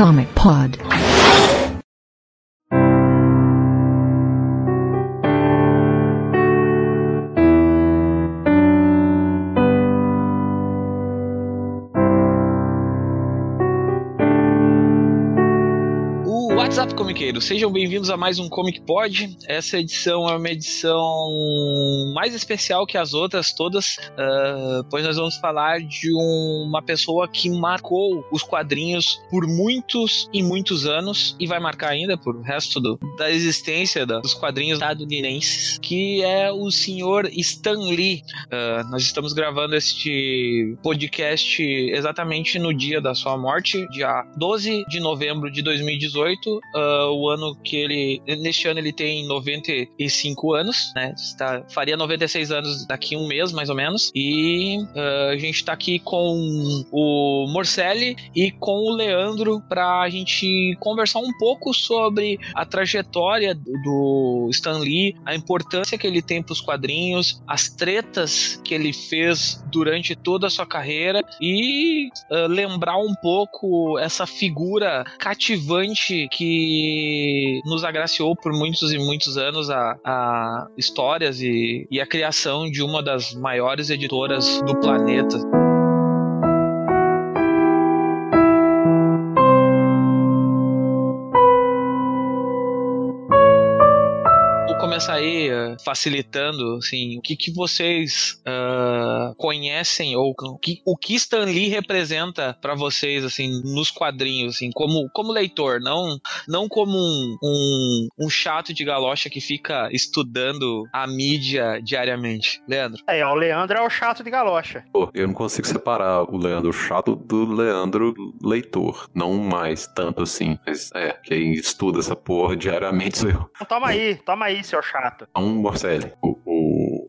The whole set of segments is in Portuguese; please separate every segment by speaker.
Speaker 1: Comic Pod.
Speaker 2: Sejam bem-vindos a mais um Comic Pod. Essa edição é uma edição mais especial que as outras todas, uh, pois nós vamos falar de um, uma pessoa que marcou os quadrinhos por muitos e muitos anos e vai marcar ainda por o resto do, da existência da, dos quadrinhos estadunidenses, que é o senhor Stan Lee. Uh, nós estamos gravando este podcast exatamente no dia da sua morte, dia 12 de novembro de 2018 uh, o ano que ele. Neste ano ele tem 95 anos, né? Está, faria 96 anos daqui um mês, mais ou menos. E uh, a gente está aqui com o Morcelli e com o Leandro para a gente conversar um pouco sobre a trajetória do Stan Lee, a importância que ele tem para os quadrinhos, as tretas que ele fez durante toda a sua carreira e uh, lembrar um pouco essa figura cativante que nos agraciou por muitos e muitos anos a, a histórias e, e a criação de uma das maiores editoras do planeta. Começar aí uh, facilitando, assim, o que, que vocês uh, conhecem ou o que, o que Stan Lee representa para vocês, assim, nos quadrinhos, assim, como, como leitor, não, não como um, um, um, chato de galocha que fica estudando a mídia diariamente. Leandro?
Speaker 3: É, o Leandro é o chato de galocha.
Speaker 4: Pô, eu não consigo separar o Leandro chato do Leandro leitor. Não mais tanto assim. Mas é, quem estuda essa porra diariamente sou eu.
Speaker 3: Então, toma aí, toma aí, seu chato.
Speaker 4: Um Morcelli, o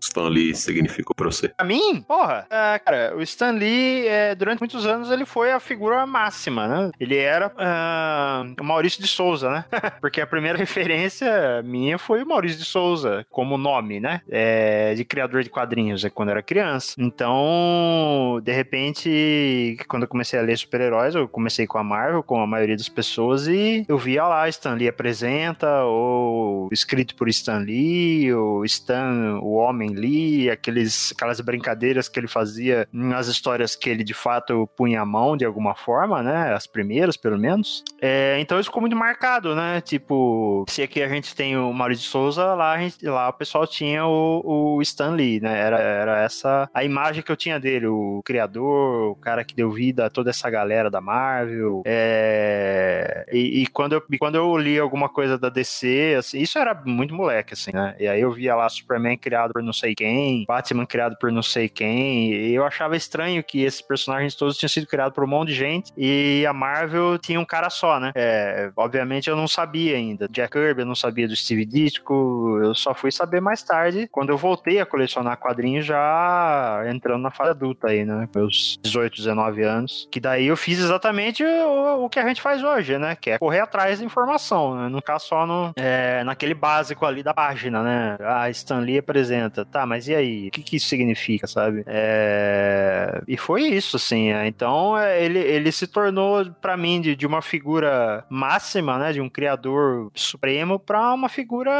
Speaker 4: Stan Lee significou pra você?
Speaker 3: Pra mim? Porra, é, cara, o Stan Lee, é, durante muitos anos, ele foi a figura máxima, né? Ele era uh, o Maurício de Souza, né? Porque a primeira referência minha foi o Maurício de Souza, como nome, né? É, de criador de quadrinhos, é quando eu era criança. Então, de repente, quando eu comecei a ler super-heróis, eu comecei com a Marvel, com a maioria das pessoas, e eu via lá, Stan Lee apresenta, ou escrito por Stan Lee, o Stan, o Homem Lee, aqueles, aquelas brincadeiras que ele fazia nas histórias que ele de fato punha a mão de alguma forma, né? As primeiras, pelo menos. É, então isso ficou muito marcado, né? Tipo, se aqui a gente tem o Maurício de Souza, lá, gente, lá o pessoal tinha o, o Stan Lee, né? Era, era essa a imagem que eu tinha dele, o criador, o cara que deu vida a toda essa galera da Marvel. É, e, e, quando eu, quando eu li alguma coisa da DC, assim, isso era muito moleque, assim, né? E aí eu via lá Superman criado por não sei quem, Batman criado por não sei quem, eu achava estranho que esses personagens todos tinham sido criados por um monte de gente e a Marvel tinha um cara só, né? É, obviamente eu não sabia ainda. Jack Kirby eu não sabia do Steve Ditko, eu só fui saber mais tarde, quando eu voltei a colecionar quadrinhos já entrando na fase adulta aí, né? Meus 18, 19 anos. Que daí eu fiz exatamente o, o que a gente faz hoje, né? Que é correr atrás da informação, né? Não ficar só no, é, naquele básico ali da página, né? Ah, Stan Lee apresenta. Tá, mas e aí? O que, que isso significa, sabe? É... E foi isso, assim. É. Então, é, ele, ele se tornou, para mim, de, de uma figura máxima, né? De um criador supremo para uma figura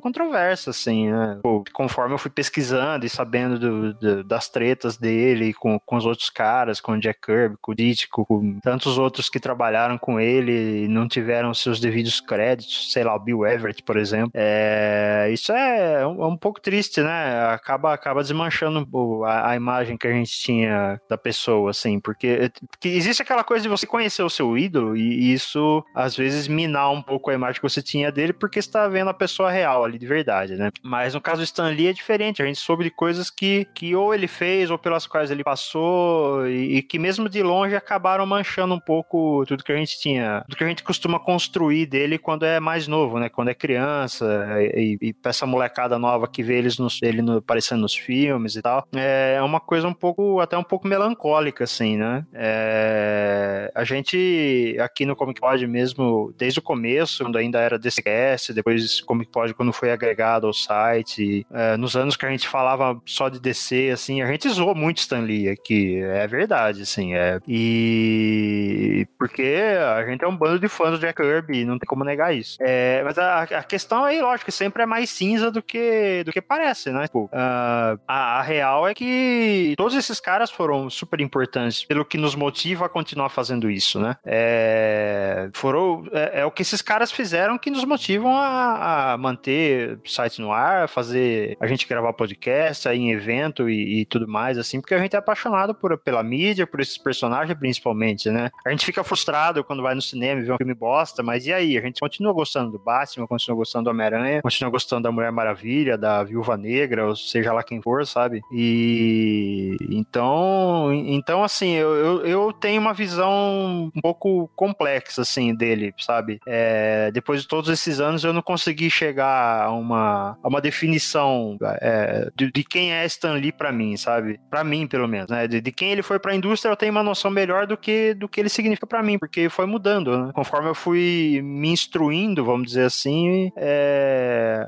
Speaker 3: controversa, assim, né? Pô, conforme eu fui pesquisando e sabendo do, do, das tretas dele com, com os outros caras, com o Jack Kirby, com o Ditko, com tantos outros que trabalharam com ele e não tiveram seus devidos créditos, sei lá, o Bill Everett, por exemplo. É, isso é um, é um, pouco triste, né? Acaba, acaba desmanchando a, a, imagem que a gente tinha da pessoa, assim, porque, porque existe aquela coisa de você conhecer o seu ídolo e, isso às vezes minar um pouco a imagem que você tinha dele porque você tá vendo a pessoa real ali de verdade, né? Mas no caso do Stan Lee é diferente, a gente soube de coisas que, que ou ele fez ou pelas quais ele passou e, e que mesmo de longe acabaram manchando um pouco tudo que a gente tinha, tudo que a gente costuma construir dele quando é mais novo, né? Quando é criança e, e, pra essa molecada nova que vê eles nos, ele no, aparecendo nos filmes e tal. É uma coisa um pouco até um pouco melancólica, assim, né? É... A gente, aqui no Comic Pod mesmo, desde o começo, quando ainda era DCS, depois Comic Pod quando foi agregado ao site, é, nos anos que a gente falava só de DC, assim, a gente zoou muito Stan Lee aqui, é verdade, assim, é. E porque a gente é um bando de fãs do Jack Kirby, não tem como negar isso. É, mas a, a questão aí, lógico, sempre é mais cinza do que, do que parece, Tipo, uh, a, a real é que todos esses caras foram super importantes pelo que nos motiva a continuar fazendo isso, né? É, foram, é, é o que esses caras fizeram que nos motivam a, a manter o site no ar, fazer a gente gravar podcast, aí em evento e, e, tudo mais, assim, porque a gente é apaixonado por, pela mídia, por esses personagens principalmente, né? A gente fica frustrado quando vai no cinema e vê um filme bosta, mas e aí? A gente continua gostando do Batman, continua gostando do Homem-Aranha, continua gostando da Mulher Maravilha, da Viúva Negra, ou seja lá quem for, sabe? E então, então assim, eu, eu, eu tenho uma visão um pouco complexa, assim, dele, sabe? É, depois de todos esses anos, eu não consegui chegar a uma, a uma definição é, de, de, quem é Stan Lee pra mim, sabe? Pra mim, pelo menos, né? De, de quem ele foi pra indústria, eu tenho uma noção melhor do que, do que ele significa pra mim, porque foi mudando, né? Conforme eu fui me instruindo, vamos dizer assim, é,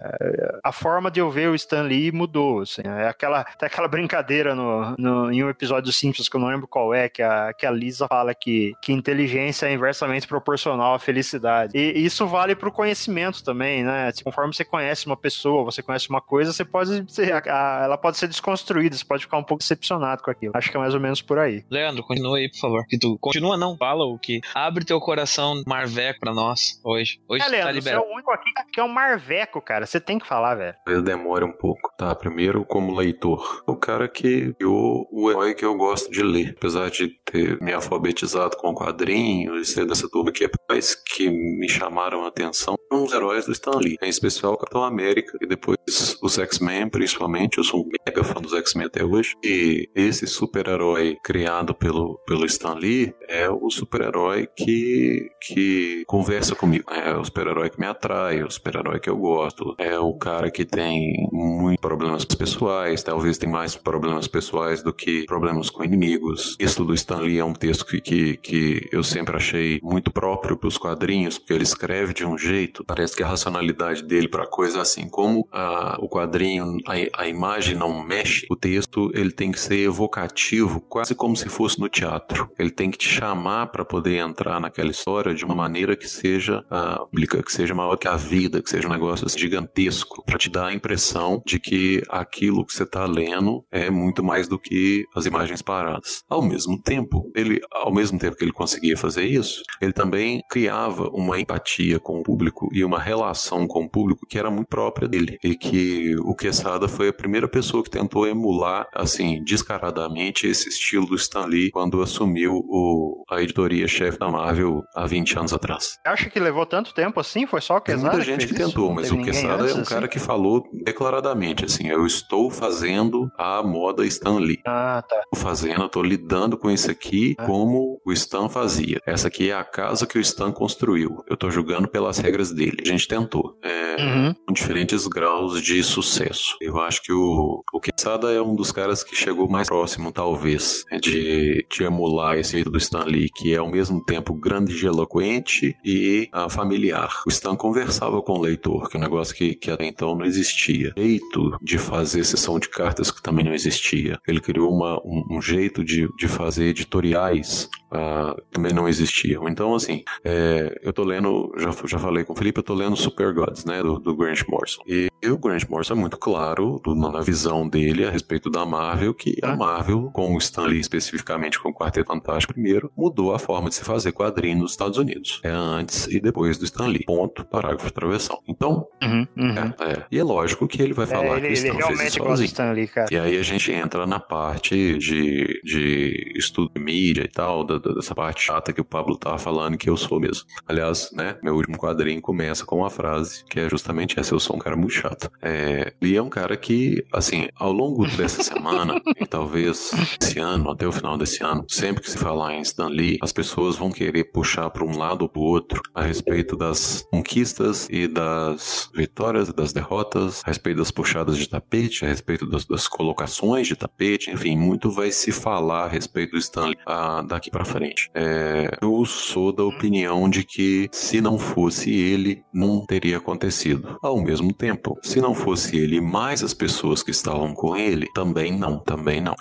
Speaker 3: a forma de eu ver o Stan Lee mudou, assim. É aquela, tem aquela brincadeira no, no, em um episódio dos Simpsons, que eu não lembro qual é, que a, que a Lisa fala que, que inteligência é inversamente proporcional à felicidade. E isso vale pro conhecimento também, né? Tipo, conforme você conhece uma pessoa, você conhece uma coisa, você pode ser, a, ela pode ser desconstruída, você pode ficar um pouco decepcionado com aquilo. Acho que é mais ou menos por aí.
Speaker 2: Leandro, continua aí, por favor. Que tu continua, não, fala o que abre teu coração marveco pra nós hoje. Hoje
Speaker 3: é,
Speaker 2: tá
Speaker 3: Leandro,
Speaker 2: tá liberado.
Speaker 3: Você é o único aqui que é um marveco, cara. Você tem que falar, velho.
Speaker 4: Talvez demore um pouco. Tá, primeiro como leitor. O cara que criou o herói que eu gosto de ler. Apesar de ter me alfabetizado com quadrinhos e ser dessa turma que é pais que me chamaram a atenção, são os heróis do Stan Lee. Em especial o Capitão América e depois os X-Men, principalmente. Eu sou um mega fã dos X-Men até hoje. E esse super-herói criado pelo, pelo Stan Lee é o super-herói que, que conversa comigo. É o super-herói que me atrai, é o super-herói que eu gosto. É o cara que tem muitos problemas pessoais, talvez tem mais problemas pessoais do que problemas com inimigos. Isso do Stan Lee é um texto que, que, que eu sempre achei muito próprio para os quadrinhos, porque ele escreve de um jeito, parece que a racionalidade dele para coisa assim como a, o quadrinho, a, a imagem não mexe, o texto ele tem que ser evocativo, quase como se fosse no teatro. Ele tem que te chamar para poder entrar naquela história de uma maneira que seja uh, que seja maior que a vida, que seja um negócio gigantesco, para te dar a impressão de que aquilo que você está lendo é muito mais do que as imagens paradas. Ao mesmo tempo, ele, ao mesmo tempo que ele conseguia fazer isso, ele também criava uma empatia com o público e uma relação com o público que era muito própria dele e que o Quesada foi a primeira pessoa que tentou emular assim descaradamente esse estilo do Stan Lee quando assumiu o, a editoria-chefe da Marvel há 20 anos atrás.
Speaker 3: Acha que levou tanto tempo assim? Foi só o Quesada?
Speaker 4: Tem muita gente que, que tentou, mas o Quesada é um cara assim? que falou declaradamente assim, eu estou fazendo a moda Stan Lee.
Speaker 3: Ah, tá.
Speaker 4: Estou fazendo, estou lidando com isso aqui ah. como o Stan fazia. Essa aqui é a casa que o Stan construiu. Eu estou julgando pelas regras dele. A gente tentou. É, uhum. Com diferentes graus de sucesso. Eu acho que o, o Quesada é um dos caras que chegou mais próximo, talvez, de, de emular esse jeito do Stan Lee, que é ao mesmo tempo grande e eloquente e familiar. O Stan conversava com o leitor, que é um negócio que, que até então não existia. Jeito de fazer sessão de cartas que também não existia. Ele criou uma, um, um jeito de, de fazer editoriais uh, também não existiam. Então, assim, é, eu tô lendo, já, já falei com o Felipe, eu tô lendo Super Gods, né, do, do Grant Morrison. E, e o Grant Morrison é muito claro do, na visão dele a respeito da Marvel, que a Marvel, com o Stan Lee especificamente com o Quarteto Fantástico primeiro, mudou a forma de se fazer quadrinho nos Estados Unidos. É antes e depois do Stan Lee. Ponto, parágrafo de travessão. Então,
Speaker 3: uhum, uhum.
Speaker 4: É, é, E é lógico que ele vai é, falar
Speaker 3: ele,
Speaker 4: que o Stan
Speaker 3: ele
Speaker 4: fez isso
Speaker 3: gosta do Stan Lee, cara.
Speaker 4: E aí a gente entra na parte de, de estudo de mídia e tal, da, dessa parte chata que o Pablo tava falando, que eu sou mesmo. Aliás, né, meu último quadrinho começa com uma frase que é justamente essa: eu sou um cara muito chato. É, Lee é um cara que, assim, ao longo dessa semana, e talvez esse ano, até o final desse ano, sempre que se falar em Stan Lee, as pessoas vão querer puxar para um lado ou para o outro a respeito das conquistas e das vitórias e das derrotas, a respeito das puxadas de tapete, a respeito das, das colocações de tapete, enfim, muito vai se falar a respeito do Stanley ah, daqui para frente. É, eu sou da opinião de que se não fosse ele, não teria acontecido. Ao mesmo tempo, se não fosse ele mais as pessoas que estavam com ele, também não, também não.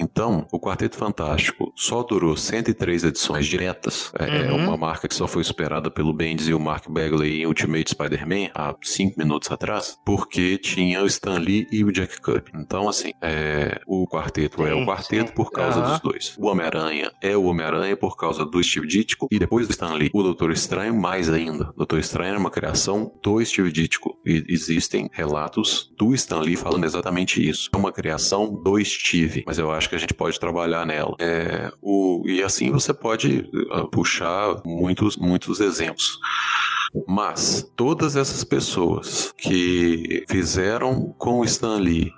Speaker 4: Então, o Quarteto Fantástico só durou 103 edições diretas. É, é
Speaker 3: Uhum.
Speaker 4: uma marca que só foi superada pelo Bendis e o Mark Bagley em Ultimate Spider-Man há 5 minutos atrás, porque tinha o Stan Lee e o Jack Kirby. Então, assim, é, o quarteto é
Speaker 3: Sim,
Speaker 4: o quarteto
Speaker 3: sim.
Speaker 4: por causa
Speaker 3: Aham.
Speaker 4: dos dois. O Homem-Aranha é o Homem-Aranha por causa do Steve Ditko e depois do Stan Lee. O Doutor Estranho, mais ainda. O Doutor Estranho é uma criação do Steve Ditko. E existem relatos do Stan Lee falando exatamente isso. É uma criação do Steve, mas eu acho que a gente pode trabalhar nela. É, o, e assim você pode uh, puxar muitos, muitos exemplos. Mas todas essas pessoas que fizeram com o Stan Lee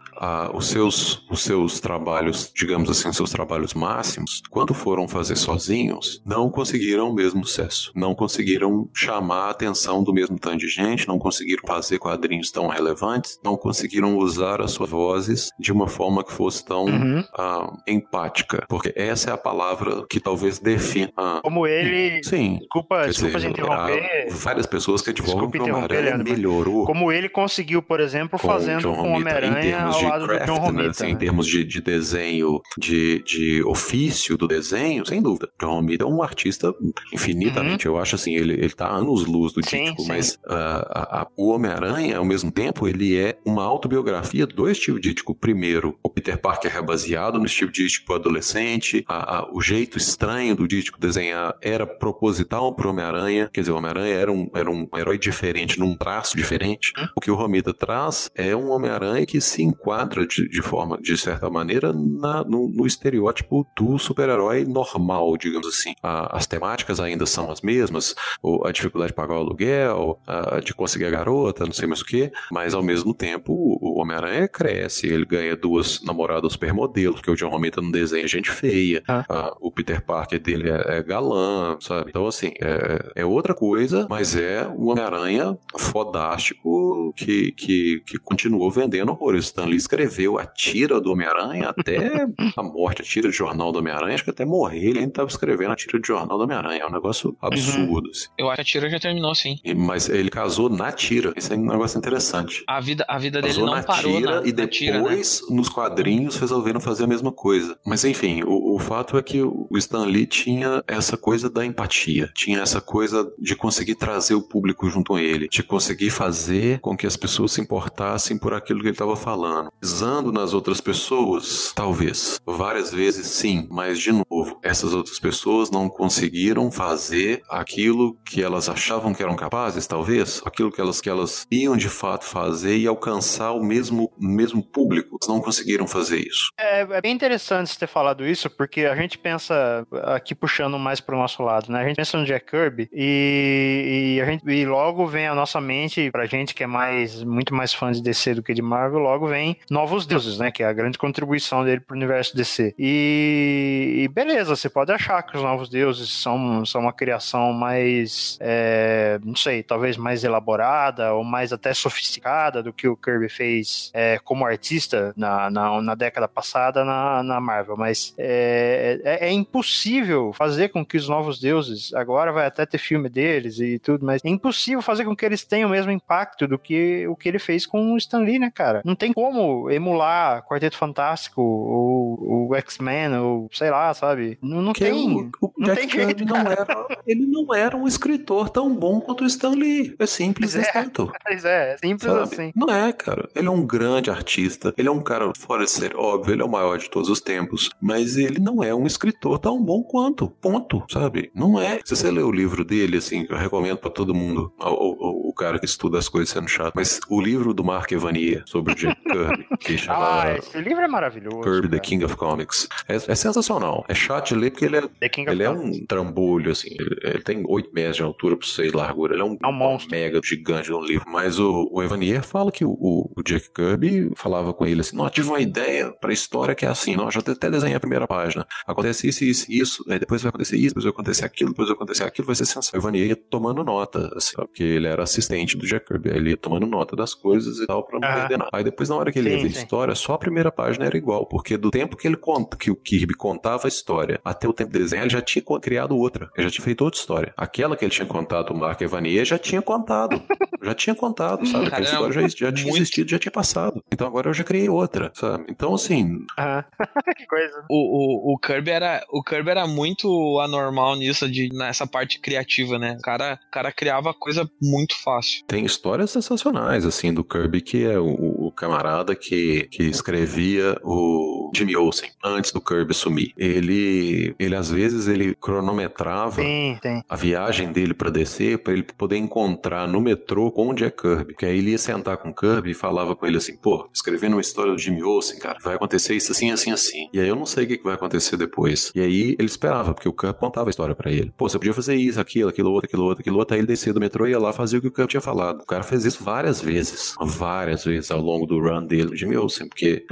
Speaker 4: os, seus, os seus trabalhos, digamos assim, os seus trabalhos máximos, quando foram fazer sozinhos, não conseguiram o mesmo sucesso. Não conseguiram chamar a atenção do mesmo tanto de gente, não conseguiram fazer quadrinhos tão relevantes, não conseguiram usar as suas vozes de uma forma que fosse tão
Speaker 3: Uhum.
Speaker 4: ah, empática. Porque essa é a palavra que talvez defina. ah,
Speaker 3: Como ele.
Speaker 4: sim.
Speaker 3: Desculpa, desculpa
Speaker 4: dizer,
Speaker 3: te interromper.
Speaker 4: várias pessoas que advogam que o Homem-Aranha melhorou
Speaker 3: Como ele conseguiu, por exemplo, fazendo com o Homem-Aranha ao lado do John
Speaker 4: craft, né,
Speaker 3: Romita.
Speaker 4: assim, em
Speaker 3: né?
Speaker 4: termos de, de desenho, de, de ofício do desenho, sem dúvida. John Romita é um artista infinitamente, eu acho assim, ele, ele tá anos luz do
Speaker 3: Uhum. Sim.
Speaker 4: mas ah, a- a- o Homem-Aranha, ao mesmo tempo, ele é uma autobiografia do Steve Ditko. Primeiro, o Peter Parker é baseado no Steve Ditko adolescente, a- a- o jeito estranho do Ditko desenhar era proposital pro Homem-Aranha, quer dizer, o Homem-Aranha era um, era um herói diferente, num traço diferente.
Speaker 3: Hum.
Speaker 4: O que o Romita traz é um Homem-Aranha que se enquadra de, de forma, de certa maneira, na- no, no estereótipo do super-herói normal, digamos assim. A- as temáticas ainda são as mesmas, o- a dificuldade de pagar o aluguel, a- de conseguir a garota, não sei mais o que, mas ao mesmo tempo o, o Homem-Aranha cresce, ele ganha duas namoradas supermodelos, porque o John Romita não desenha gente feia,
Speaker 3: Ah.
Speaker 4: a- o Peter Parker dele é, é galã, sabe? Então, assim, é, é outra coisa, mas é um Homem-Aranha fodástico que, que, que continuou vendendo horrores. Stan Lee escreveu a tira do Homem-Aranha até a morte, a tira de jornal do Homem-Aranha, acho que até morrer ele ainda estava escrevendo a tira de jornal do Homem-Aranha. É um negócio absurdo, assim.
Speaker 2: Eu acho que a tira já terminou, sim.
Speaker 4: E- Mas ele casou na tira. Isso é um negócio interessante.
Speaker 2: A vida, a vida dele
Speaker 4: Casou
Speaker 2: não
Speaker 4: na
Speaker 2: parou
Speaker 4: tira
Speaker 2: na,
Speaker 4: e
Speaker 2: na tira, né?
Speaker 4: depois, nos quadrinhos, resolveram fazer a mesma coisa. Mas enfim, o, o fato é que o Stan Lee tinha essa coisa da empatia, tinha essa coisa de conseguir trazer o público junto com ele, de conseguir fazer com que as pessoas se importassem por aquilo que ele estava falando. Pisando nas outras pessoas, talvez. Várias vezes sim, mas de novo, essas outras pessoas não conseguiram fazer aquilo que elas achavam que eram capazes, talvez, aquilo que elas que elas iam de fato fazer e alcançar o mesmo mesmo público. Elas não conseguiram fazer isso.
Speaker 3: É, é bem interessante ter falado isso, porque a gente pensa, aqui puxando mais pro nosso lado, né? A gente pensa no Jack Kirby e, e a gente, e logo vem a nossa mente, pra gente que é mais muito mais fã de DC do que de Marvel, logo vem Novos Deuses, né? Que é a grande contribuição dele pro universo DC. E, e beleza, você pode achar que os Novos Deuses são, são uma criação mais, é, não sei, talvez mais elaborada ou mais até sofisticada do que o Kirby fez é, como artista na, na, na década passada na, na Marvel, mas é, é, é impossível fazer com que os novos deuses, agora vai até ter filme deles e tudo, mas é impossível fazer com que eles tenham o mesmo impacto do que o que ele fez com o Stan Lee, né, cara? Não tem como emular Quarteto Fantástico ou o X-Men ou sei lá, sabe? Não, não tem.
Speaker 4: o, o
Speaker 3: não
Speaker 4: Jack
Speaker 3: tem jeito,
Speaker 4: Kirby não era, ele não era um escritor tão bom quanto o Stan Lee. É simples
Speaker 3: Pois é.
Speaker 4: tanto.
Speaker 3: Mas é, é simples
Speaker 4: Sabe?
Speaker 3: assim.
Speaker 4: Não é, cara. Ele é um grande artista. Ele é um cara fora de ser óbvio. Ele é o maior de todos os tempos. Mas ele não é um escritor tão bom quanto. Ponto. Sabe? Não é. Se você ler o livro dele, assim, eu recomendo pra todo mundo. O, cara que estuda as coisas sendo chato. Mas o livro do Mark Evanier sobre o Jack Kirby que chama
Speaker 3: Ah, esse livro é maravilhoso.
Speaker 4: Kirby The
Speaker 3: cara.
Speaker 4: King of Comics. É, é sensacional. É chato de ler porque ele é, ele é um trambolho, assim. Ele, ele tem 8 metros de altura por 6 de largura. Ele é um,
Speaker 3: É um monstro.
Speaker 4: mega gigante no livro. Mas o, o Evanier fala que o, o- o Jack Kirby falava com ele assim: Não, tive uma ideia pra história que é assim. Não, já até desenhei a primeira página. Acontece isso, isso, isso. Aí depois vai acontecer isso, depois vai acontecer aquilo, depois vai acontecer aquilo. Vai ser sensacional. O Evanier ia tomando nota, assim, porque ele era assistente do Jack Kirby. Ele ia tomando nota das coisas e tal pra não
Speaker 3: Aham.
Speaker 4: perder nada. Aí depois, na hora que ele
Speaker 3: Sim,
Speaker 4: ia ver a
Speaker 3: sim.
Speaker 4: história, só a primeira página era igual. Porque do tempo que ele conta, que o Kirby contava a história até o tempo de desenhar, ele já tinha criado outra. Ele já tinha feito outra história. Aquela que ele tinha contado, o Mark Evanier, já tinha contado. já tinha contado, sabe? Aquela história já, já tinha
Speaker 2: muito-
Speaker 4: existido, já tinha passado. Então agora eu já criei outra, sabe? Então, assim,
Speaker 3: Aham. que coisa.
Speaker 2: O, o, o Kirby era o Kirby era muito anormal nisso de nessa parte criativa, né? O cara, o cara criava coisa muito fácil.
Speaker 4: Tem histórias sensacionais, assim, do Kirby, que é o camarada que, que escrevia o Jimmy Olsen antes do Kirby sumir. Ele, ele às vezes, ele cronometrava
Speaker 3: Tem, tem.
Speaker 4: a viagem dele pra descer pra ele poder encontrar no metrô com o Jack Kirby. Que aí ele ia sentar com o Kirby e falava com ele assim: pô, escrevendo uma história do Jimmy Olsen, cara, vai acontecer isso assim, assim, assim. E aí eu não sei o que vai acontecer depois. E aí ele esperava, porque o Kirby contava a história pra ele. Pô, você podia fazer isso, aquilo, aquilo outro, aquilo outro, aquilo outro. Aí ele descia do metrô e ia lá fazer o que o Kirby tinha falado. O cara fez isso várias vezes. Várias vezes ao longo do run dele, Jimmy Olsen, porque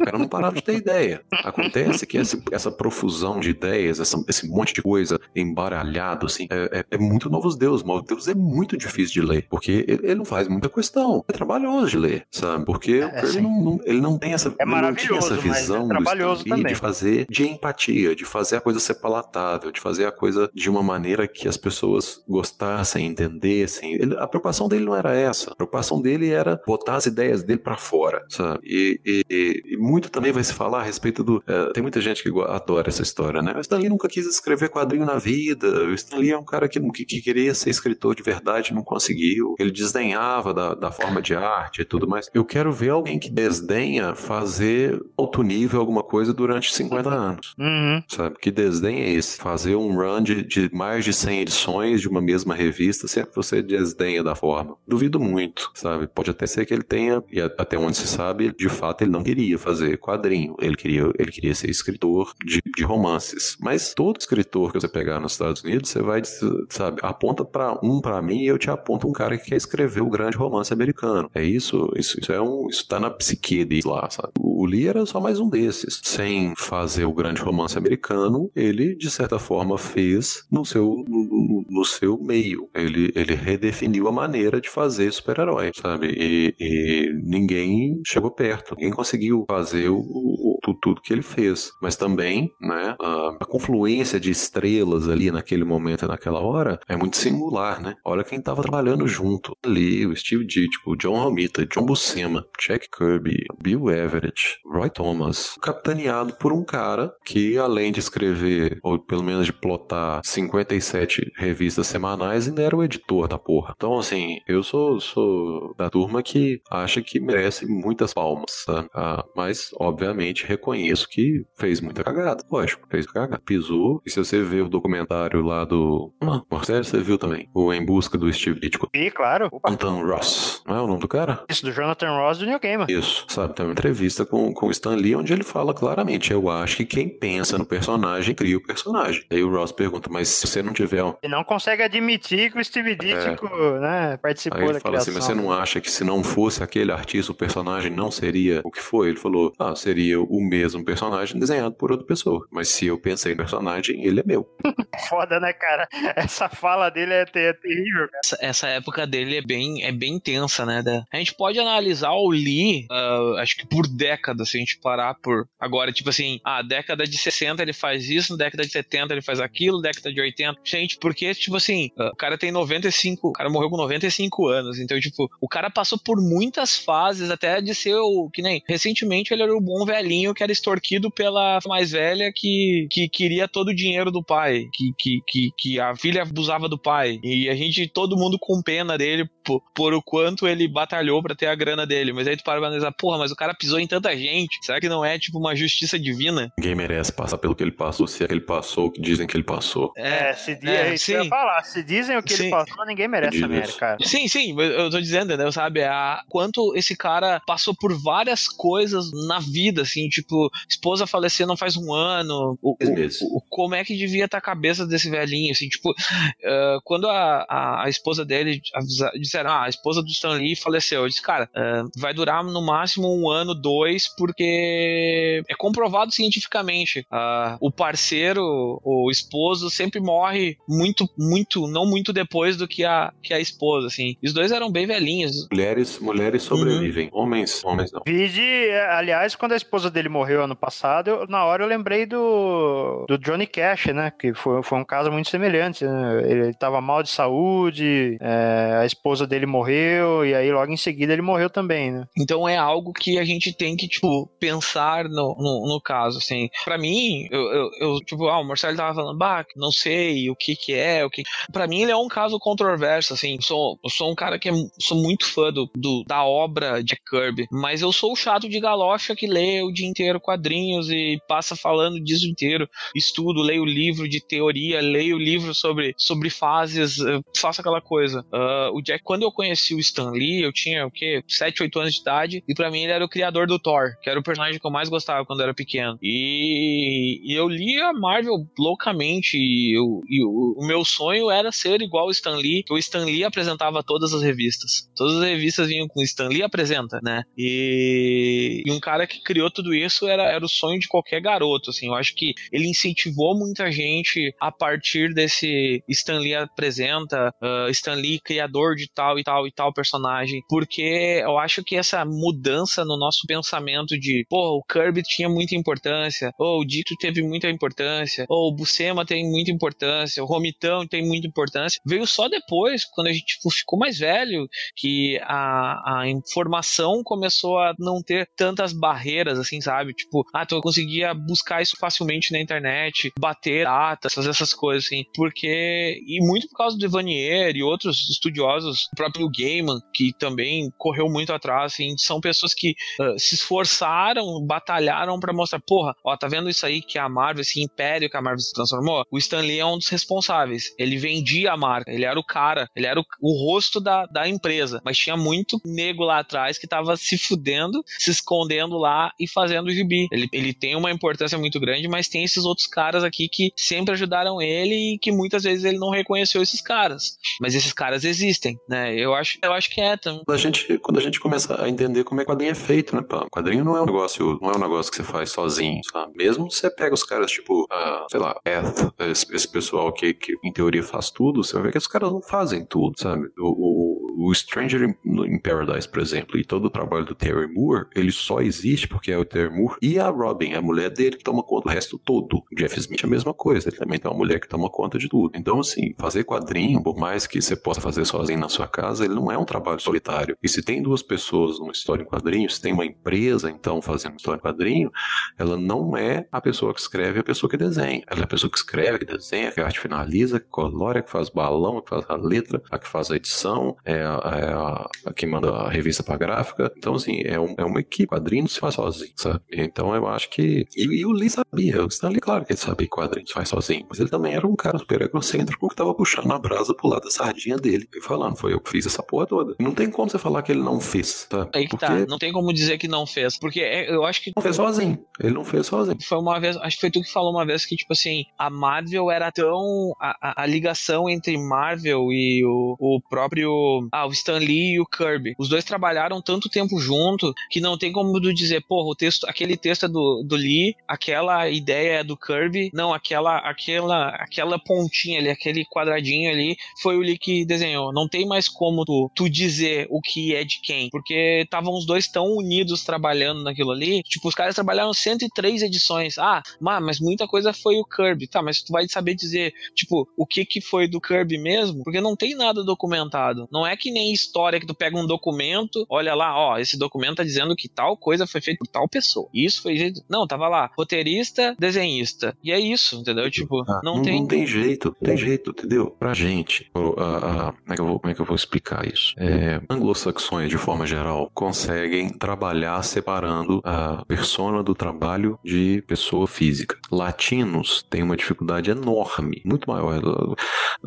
Speaker 4: o cara não parava de ter ideia. Acontece que essa, essa profusão de ideias, essa- esse monte de coisa embaralhado, assim, é, é- é muito Novos Deus. Novos Deus é muito difícil de ler, porque ele, ele não faz muita questão. É trabalhoso de ler, sabe? Porque Kirby
Speaker 3: sim.
Speaker 4: não, não- ele não tem essa,
Speaker 3: É
Speaker 4: ele essa
Speaker 3: maravilhoso, mas é
Speaker 4: visão de fazer de empatia, de fazer a coisa ser palatável, de fazer a coisa de uma maneira que as pessoas gostassem, entendessem. Ele- a preocupação dele não era essa. A preocupação dele era botar as ideias dele pra fora, sabe? E, e- e- muito também vai se falar a respeito do. eh, tem muita gente que adora essa história, né? O Stan Lee nunca quis escrever quadrinho na vida. O Stan Lee é um cara que, que- que queria ser escritor de verdade, não conseguiu. Ele desdenhava da, da forma de arte e tudo mais. Eu quero ver alguém que desdenha fazer alto nível alguma coisa durante 50 anos
Speaker 3: Uhum.
Speaker 4: sabe? Que desdém é esse? Fazer um run de, de mais de 100 edições de uma mesma revista, sempre que você desdenha da forma. Duvido muito, sabe? Pode até ser que ele tenha, e até onde se sabe, de fato ele não queria fazer quadrinho. Ele queria, ele queria ser escritor de, de romances. Mas todo escritor que você pegar nos Estados Unidos, você vai, sabe? Aponta pra um pra mim e eu te aponto um cara que quer escrever o grande romance americano. É isso, isso, isso é um, isso tá na psique deles lá, sabe? O Lee era só mais um desses. Sem fazer o grande romance americano, ele, de certa forma, fez no seu, no- no seu meio. Ele, ele redefiniu a maneira de fazer super-herói, sabe? E, e ninguém chegou perto. Ninguém conseguiu fazer o, o- tu- tudo que ele fez. Mas também, né, a, a confluência de estrelas ali naquele momento e naquela hora é muito singular, né? Olha quem tava trabalhando junto ali, o Steve Ditko, o John Romita, John Buscema, Jack Kirby, Bill Everett, Roy Thomas, capitaneado por um cara que, além de escrever, ou pelo menos de plotar 57 revistas semanais, ainda era o editor da porra. Então, assim, eu sou, sou da turma que acha que merece muitas palmas, sabe? Ah, mas, obviamente, reconheço que fez muita cagada. Lógico, fez cagada. Pisou. E se você vê o documentário lá do. Ah, Marcelo, você viu também. O Em Busca do Steve Ditko.
Speaker 3: E, claro. Opa.
Speaker 4: Anton Ross. Não é o nome do cara?
Speaker 3: Isso, do Jonathan Ross do New Gamer.
Speaker 4: Isso, sabe? Tem uma entrevista com, com o Stan Lee onde ele fala claramente: Eu acho que quem pensa no personagem cria o personagem. Aí o Ross pergunta: Mas se você não tiver. um-
Speaker 3: E não consegue admitir que o Steve Ditko, né, participou
Speaker 4: Aí ele
Speaker 3: da
Speaker 4: fala assim:
Speaker 3: criação.
Speaker 4: Mas você não acha que se não fosse aquele artista, o personagem não seria o que foi? Ele falou: Ah, seria o mesmo personagem desenhado por outra pessoa. Mas se eu pensei no personagem, ele é meu.
Speaker 3: Foda, né, cara? Essa fala dele é, ter- é terrível, cara.
Speaker 2: Essa, essa época dele é bem, é bem intensa, né? da- A gente pode analisar o Lee, ah, acho que por décadas, se a gente parar por. Agora, tipo assim, a década de 60 ele faz isso, na década de 70 ele faz aquilo, década de 80. Gente, porque, tipo assim, ah, o cara tem 95. O cara morreu com 95 anos. Então, tipo, o cara passou por muitas fases, até de ser o. Que nem. Recentemente ele era o bom velhinho que era extorquido pela mais velha que, que queria todo o dinheiro do pai. Que, que, que, que a filha abusava do pai. E a gente, todo mundo com pena dele por, por o quanto ele batalhou para ter a grana dele. Mas aí tu para pra analisar, porra, mas o cara pisou em tanta gente. Será que não é tipo uma justiça divina?
Speaker 4: Ninguém merece passar pelo que ele passou, se é que ele passou, o que dizem que ele passou.
Speaker 3: É, se, é, isso sim. falar. se dizem o que sim. ele passou, ninguém merece a merda, cara.
Speaker 2: Sim, sim, eu tô dizendo, entendeu? Sabe? A, quanto esse cara passou por várias coisas na vida, assim, tipo, esposa faleceu não faz um ano. O, o, o como é que devia estar tá a cabeça desse velhinho, assim, tipo, uh, quando a, a, a, esposa dele avisa, disseram, ah, a esposa do Stan Lee faleceu, eu disse, cara, uh, vai durar no máximo um ano, dois, porque é comprovado cientificamente. Uh, o parceiro, o esposo, sempre morre muito, muito, não muito depois do que a, que a esposa, assim. Os dois eram bem velhinhos.
Speaker 4: Mulheres, mulheres sobrevivem, uhum. homens, homens não.
Speaker 3: Vide, aliás, quando a esposa dele morreu ano passado, eu, na hora eu lembrei do, do Johnny Cash, né? Que foi, foi um caso muito semelhante. Né? Ele estava mal de saúde, é, a esposa dele morreu, e aí logo em seguida ele morreu também, né?
Speaker 2: Então é algo que a gente tem que, tipo, pensar no, no, no caso, assim. Pra mim, eu, eu, eu, tipo, ah, o Marcelo tava falando, bah, não sei o que que é, o que... Pra mim ele é um caso controverso, assim. Eu sou, eu sou um cara que é, sou muito fã do, do, da obra de Kirby, mas eu sou o chato de galocha que lê o dia inteiro quadrinhos e passa falando disso inteiro, estudo, leio livro de teoria, leio livro sobre, sobre fases, eh, faço aquela coisa. Uh, o Jack, quando eu conheci o Stan Lee, eu tinha o quê? 7, 8 anos de idade, e para mim ele era o criador do Thor, que era o personagem que eu mais gostava quando eu era pequeno. E, e eu li a Marvel loucamente, e, eu, e o, o, meu sonho era ser igual o Stan Lee, que o Stan Lee apresentava todas as revistas. Todas as revistas vinham com o Stan Lee apresenta, né? E, e um cara que criou tudo isso era, era o sonho de qualquer garoto, assim. Eu acho que ele incentivou muita gente a partir desse Stan Lee apresenta, uh, Stan Lee criador de tal e tal e tal personagem, porque eu acho que essa mudança no nosso pensamento de, pô, o Kirby tinha muita importância, ou o Dito teve muita importância, ou o Buscema tem muita importância, o Romitão tem muita importância, veio só depois, quando a gente tipo, ficou mais velho, que a, a informação começou a não ter tantas barreiras, assim, sabe? Tipo, ah, tu conseguia buscar isso facilmente na internet, bater datas, fazer essas coisas, assim, porque, e muito por causa do Evanier e outros estudiosos, o próprio Gaiman, que também correu muito atrás, assim, são pessoas que uh, se esforçaram, batalharam para mostrar, porra, ó, tá vendo isso aí que a Marvel, esse império que a Marvel se transformou? O Stan Lee é um dos responsáveis. Ele vendia a marca, ele era o cara, ele era o, o rosto da, da empresa, mas tinha muito nego lá atrás que tava se fudendo, se escondendo lá e fazendo o gibi. Ele, ele tem uma importância muito grande, mas tem esses outros caras aqui que sempre ajudaram ele e que muitas vezes ele não reconheceu esses caras. Mas esses caras existem, né? Eu acho, eu acho que é. Também.
Speaker 4: Quando a gente, quando a gente começa a entender como é que o quadrinho é feito, né, pá? O quadrinho não é um negócio, não é um negócio que você faz sozinho, sabe? Mesmo você pega os caras, tipo, uh, sei lá, Eth, esse, esse, pessoal que, que em teoria faz tudo, você vai ver que os caras não fazem tudo, sabe? O, o, o Stranger in, Paradise, por exemplo, e todo o trabalho do Terry Moore, ele só existe porque é o Terry Moore e a Robin, a mulher dele, que toma conta do resto todo. O Jeff Smith é a mesma coisa, ele também tem uma mulher que toma conta de tudo. Então, assim, fazer quadrinho, por mais que você possa fazer sozinho na sua casa, ele não é um trabalho solitário. E se tem duas pessoas numa história em quadrinho, se tem uma empresa, então, fazendo história em quadrinho, ela não é a pessoa que escreve a pessoa que desenha. Ela é a pessoa que escreve, que desenha, que arte finaliza, que colore, que faz balão, que faz a letra, a que faz a edição, é a, é a, a que manda a revista pra gráfica. Então, assim, é, um, é uma equipe. Quadrinho não se faz sozinho, sabe? Então, eu acho que. E, e o Lee sabia, o Stanley, claro que ele sabia que quadrinho se faz sozinho, mas ele também era um cara super egocêntrico que tava puxando a brasa pro lado da sardinha dele e falando, foi eu que fiz essa porra toda. Não tem como você falar que ele não fez, tá?
Speaker 2: Aí que tá, porque... tá, não tem como dizer que não fez, porque é, eu acho que.
Speaker 4: Não fez sozinho, ele não fez sozinho.
Speaker 2: Foi uma vez, acho que foi tu que falou uma vez que, tipo assim, a Marvel era tão. A, a, a ligação entre Marvel e o, o próprio. Ah, o Stan Lee e o Kirby. Os dois trabalharam tanto tempo junto que não tem como tu dizer, porra, o texto, aquele texto é do, do Lee, aquela ideia é do Kirby, não, aquela, aquela, aquela pontinha ali, aquele quadradinho ali, foi o Lee que desenhou. Não tem mais como tu, tu dizer o que é de quem, porque estavam os dois tão unidos trabalhando naquilo ali. Tipo, os caras trabalharam 103 edições. Ah, mas muita coisa foi o Kirby. Tá, mas tu vai saber dizer, tipo, o que que foi do Kirby mesmo? Porque não tem nada documentado. Não é que nem história que tu pega um documento, olha lá, ó, esse documento tá dizendo que tal coisa foi feita por tal pessoa. Isso foi jeito. Não, tava lá, roteirista, desenhista. E é isso, entendeu? Tipo,
Speaker 4: Ah,
Speaker 2: não, tem.
Speaker 4: Não tem jeito, não tem jeito, entendeu? Pra gente, o- a- a- como, é que eu vou, como é que eu vou explicar isso? É, anglo-saxões, de forma geral, conseguem trabalhar separando a persona do trabalho de pessoa física. Latinos têm uma dificuldade enorme, muito maior.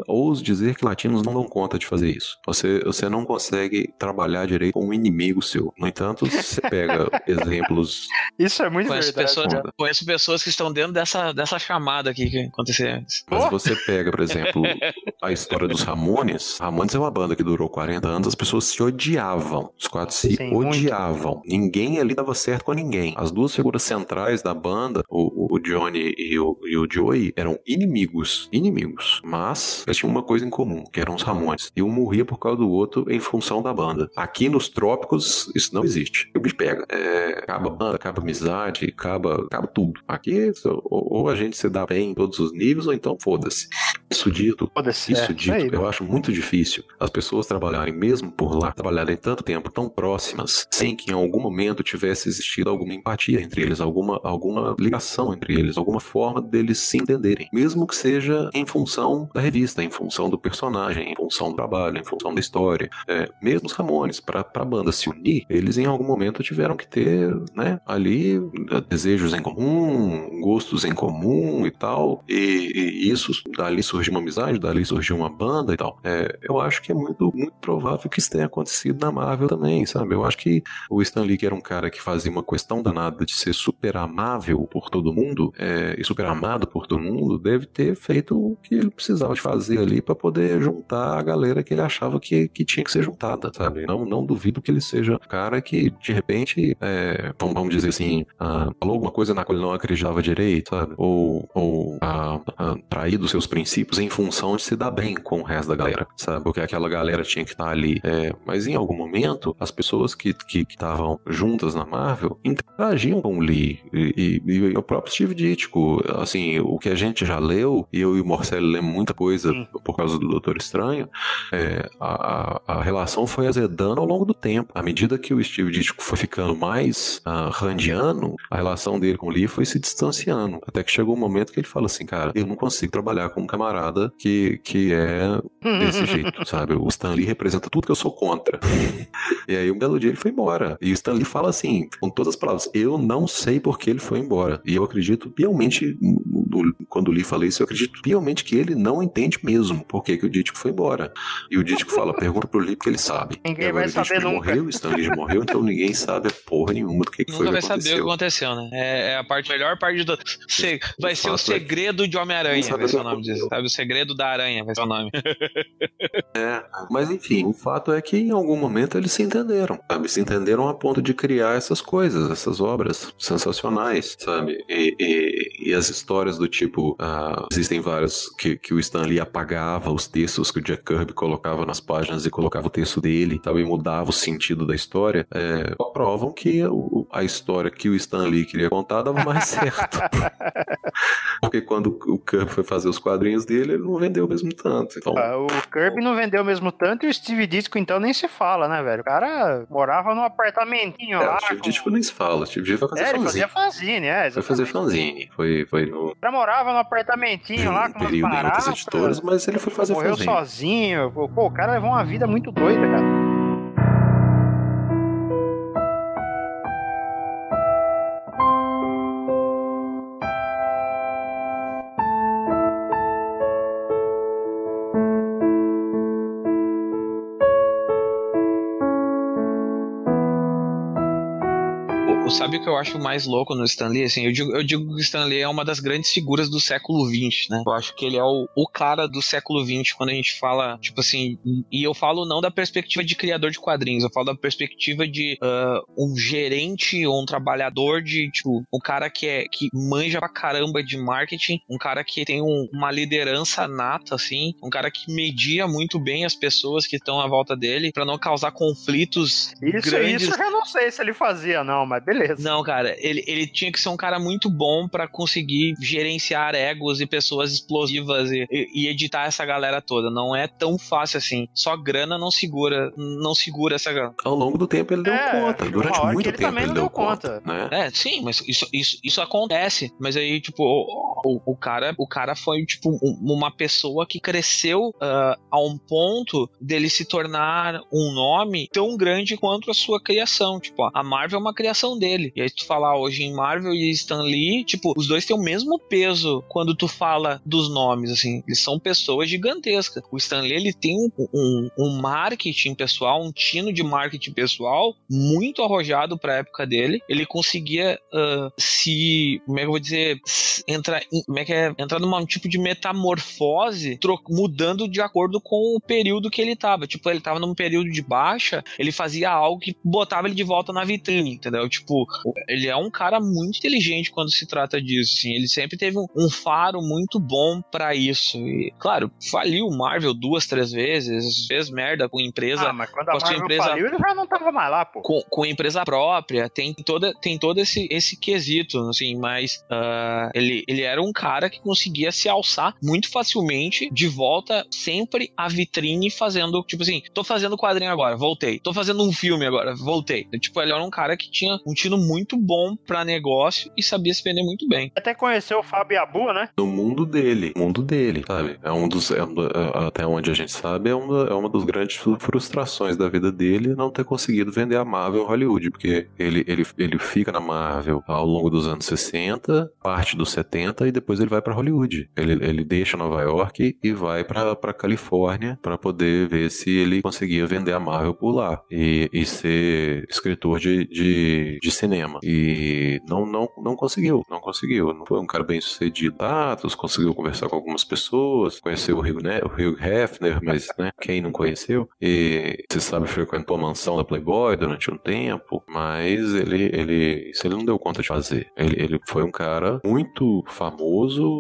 Speaker 4: Ouso dizer que latinos não dão conta de fazer isso. Você, você não consegue trabalhar direito com um inimigo seu. No entanto, você pega exemplos
Speaker 3: Isso é muito
Speaker 2: Conheço
Speaker 3: verdade.
Speaker 2: pessoas, conheço pessoas que estão dentro dessa, dessa chamada aqui que aconteceu.
Speaker 4: Mas você pega, por exemplo, a história dos Ramones. Ramones é uma banda que durou 40 anos, as pessoas se odiavam. Os quatro se
Speaker 3: Sim, muito.
Speaker 4: odiavam. Ninguém ali dava certo com ninguém. As duas figuras centrais da banda, o, o Johnny e o, e o Joey, eram inimigos. Inimigos. Mas eles tinham uma coisa em comum, que eram os Ramones. E um morria por causa do outro em função da banda. Aqui nos trópicos, isso não existe. O bicho pega. É, acaba a banda, acaba a amizade, acaba, acaba tudo. Aqui, ou, ou a gente se dá bem em todos os níveis, ou então foda-se. Isso dito,
Speaker 3: Foda-se.
Speaker 4: isso
Speaker 3: é,
Speaker 4: dito,
Speaker 3: aí.
Speaker 4: eu acho muito difícil as pessoas trabalharem mesmo por lá, trabalharem tanto tempo, tão próximas, sem que em algum momento tivesse existido alguma empatia entre eles, alguma, alguma ligação entre eles, alguma forma deles se entenderem, mesmo que seja em função da revista, em função do personagem, em função do trabalho, em função da história. É, mesmo os Ramones, para a banda se unir, eles em algum momento tiveram que ter, né, ali eh, desejos em comum, gostos em comum e tal, e, e isso dali surgiu uma amizade, dali surgiu uma banda e tal. É, eu acho que é muito, muito provável que isso tenha acontecido na Marvel também, sabe? Eu acho que o Stan Lee, que era um cara que fazia uma questão danada de ser super amável por todo mundo é, e super amado por todo mundo, deve ter feito o que ele precisava de fazer ali para poder juntar a galera que ele achava que, que tinha que ser juntada, sabe? Não, não duvido que ele seja um cara que, de repente, é, vamos, dizer assim, ah, falou alguma coisa na qual ele não acreditava direito, sabe? Ou, ou ah, ah, traído seus princípios em função de se dar bem com o resto da galera, sabe? Porque aquela galera tinha que estar ali. É, mas em algum momento, as pessoas que que estavam juntas na Marvel interagiam com o Lee. E, e- e o próprio Steve Ditko, assim, o que a gente já leu, e eu e o Morcelli lemos muita coisa
Speaker 3: Sim.
Speaker 4: por causa do Doutor Estranho, é, a, a- relação foi azedando ao longo do tempo. À medida que o Steve Ditko foi ficando mais ah, randiano, a relação dele com o Lee foi se distanciando. Até que chegou um momento que ele fala assim, cara, eu não consigo trabalhar com um camarada que, que é desse jeito, sabe? O Stan Lee representa tudo que eu sou contra. E aí um belo dia ele foi embora. E o Stan Lee fala assim, com todas as palavras, eu não sei por que ele foi embora. E eu acredito piamente, no- no- quando o Lee fala isso, eu acredito piamente que ele não entende mesmo por que, que o Dítico foi embora. E o Dítico fala, pergunta pro Lee porque ele sabe.
Speaker 3: Ninguém
Speaker 4: agora
Speaker 3: vai saber nunca.
Speaker 4: morreu, o Stan Lee já morreu, então ninguém sabe porra nenhuma do que, que foi
Speaker 2: Nunca
Speaker 4: que
Speaker 2: vai saber o que
Speaker 4: aconteceu.
Speaker 2: aconteceu, né? É, é a parte, melhor parte do. se- vai ser o
Speaker 4: é-
Speaker 2: segredo de Homem-Aranha, vai ser o
Speaker 4: o
Speaker 2: nome disso. Sabe, o segredo da aranha, vai ser o nome.
Speaker 4: É, mas enfim, o fato é que em algum momento eles se entenderam, sabe? Se entenderam a ponto de criar essas coisas, essas obras sensacionais, sabe? E, e- e as histórias do tipo, ah, existem várias que, que o Stan Lee apagava os textos que o Jack Kirby colocava nas páginas e colocava o texto dele, sabe? E mudava o sentido da história, é, provam que a história que o Stan Lee queria contar dava mais certo. Porque quando o Kirby foi fazer os quadrinhos dele, ele não vendeu mesmo tanto. Então,
Speaker 3: Ah, O Kirby não vendeu mesmo tanto e o Steve Ditko então nem se fala, né, velho? O cara morava num apartamentinho
Speaker 4: É,
Speaker 3: lá.
Speaker 4: o Steve
Speaker 3: com-
Speaker 4: Ditko nem se fala. O Steve Ditko vai fazer
Speaker 3: É, ele
Speaker 4: fanzine.
Speaker 3: fazia fanzine, é.
Speaker 4: Fazer
Speaker 3: exatamente.
Speaker 4: Fanzine. Foi, foi no
Speaker 3: cara morava num apartamentinho lá com umas
Speaker 4: período em outras
Speaker 3: baratas.
Speaker 4: editoras, mas ele foi fazer
Speaker 3: Morreu
Speaker 4: fanzine.
Speaker 3: sozinho. Pô, o cara levou uma vida muito doida, cara.
Speaker 2: Sabe o que eu acho mais louco no Stan Lee? Assim, eu digo, eu digo que o Stan Lee é uma das grandes figuras do século XX, né? Eu acho que ele é o, o cara do século XX quando a gente fala, tipo assim, e eu falo não da perspectiva de criador de quadrinhos, eu falo da perspectiva de ah, um gerente ou um trabalhador de, tipo, um cara que é que manja pra caramba de marketing, um cara que tem um- uma liderança nata, assim, um cara que media muito bem as pessoas que estão à volta dele pra não causar conflitos
Speaker 3: Isso,
Speaker 2: grandes
Speaker 3: isso eu já não sei se ele fazia, não, mas beleza. Beleza.
Speaker 2: Não, cara, ele, ele tinha que ser um cara muito bom para conseguir gerenciar egos e pessoas explosivas e, e, editar essa galera toda. Não é tão fácil assim. Só grana não segura, não segura essa grana.
Speaker 4: Ao longo do tempo ele deu é, conta. Durante muito ele tempo ele deu conta. conta. Né?
Speaker 2: É, sim, mas isso, isso, isso acontece. Mas aí, tipo, o, o, cara, o cara foi, tipo, uma pessoa que cresceu uh, a um ponto dele se tornar um nome tão grande quanto a sua criação. Tipo, a Marvel é uma criação dele. E aí tu falar hoje em Marvel e Stan Lee, tipo, os dois têm o mesmo peso quando tu fala dos nomes, assim. Eles são pessoas gigantescas. O Stan Lee, ele tem um, um, um marketing pessoal, um tino de marketing pessoal muito arrojado pra época dele. Ele conseguia uh, se, como é que eu vou dizer, entrar, como é que é, entrar num tipo de metamorfose, mudando de acordo com o período que ele tava. Tipo, ele tava num período de baixa, ele fazia algo que botava ele de volta na vitrine, entendeu? Tipo, ele é um cara muito inteligente quando se trata disso, assim. Ele sempre teve um, um faro muito bom para isso. E, claro, faliu Marvel duas, três vezes, fez merda com empresa.
Speaker 3: Ah, mas quando a Marvel empresa, faliu, ele já não tava mais lá, pô.
Speaker 2: Com, com empresa própria, tem toda, tem todo esse, esse quesito, assim, mas uh, ele, ele era um cara que conseguia se alçar muito facilmente de volta sempre à vitrine fazendo, tipo assim, tô fazendo quadrinho agora, voltei. Tô fazendo um filme agora, voltei. Tipo, ele era um cara que tinha um tino muito bom para negócio e sabia se vender muito bem.
Speaker 3: Até conheceu o Fábio Abu, né?
Speaker 4: No mundo dele, mundo dele, sabe? É um dos, é, é, até onde a gente sabe, é uma, é uma das grandes frustrações da vida dele não ter conseguido vender a Marvel Hollywood, porque ele, ele, ele fica na Marvel ao longo dos anos 60, parte dos 70 e depois ele vai para Hollywood. Ele, ele deixa Nova York e vai para Califórnia para poder ver se ele conseguia vender a Marvel por lá e, e ser escritor de, de, de cinema. E não, não, não conseguiu, não conseguiu. Não foi um cara bem sucedido. Ah, conseguiu conversar com algumas pessoas, conheceu o Hugh, né, o Hugh Hefner, mas né, quem não conheceu? E você sabe, frequentou a mansão da Playboy durante um tempo, mas ele, ele, isso ele não deu conta de fazer. Ele, ele foi um cara muito famoso,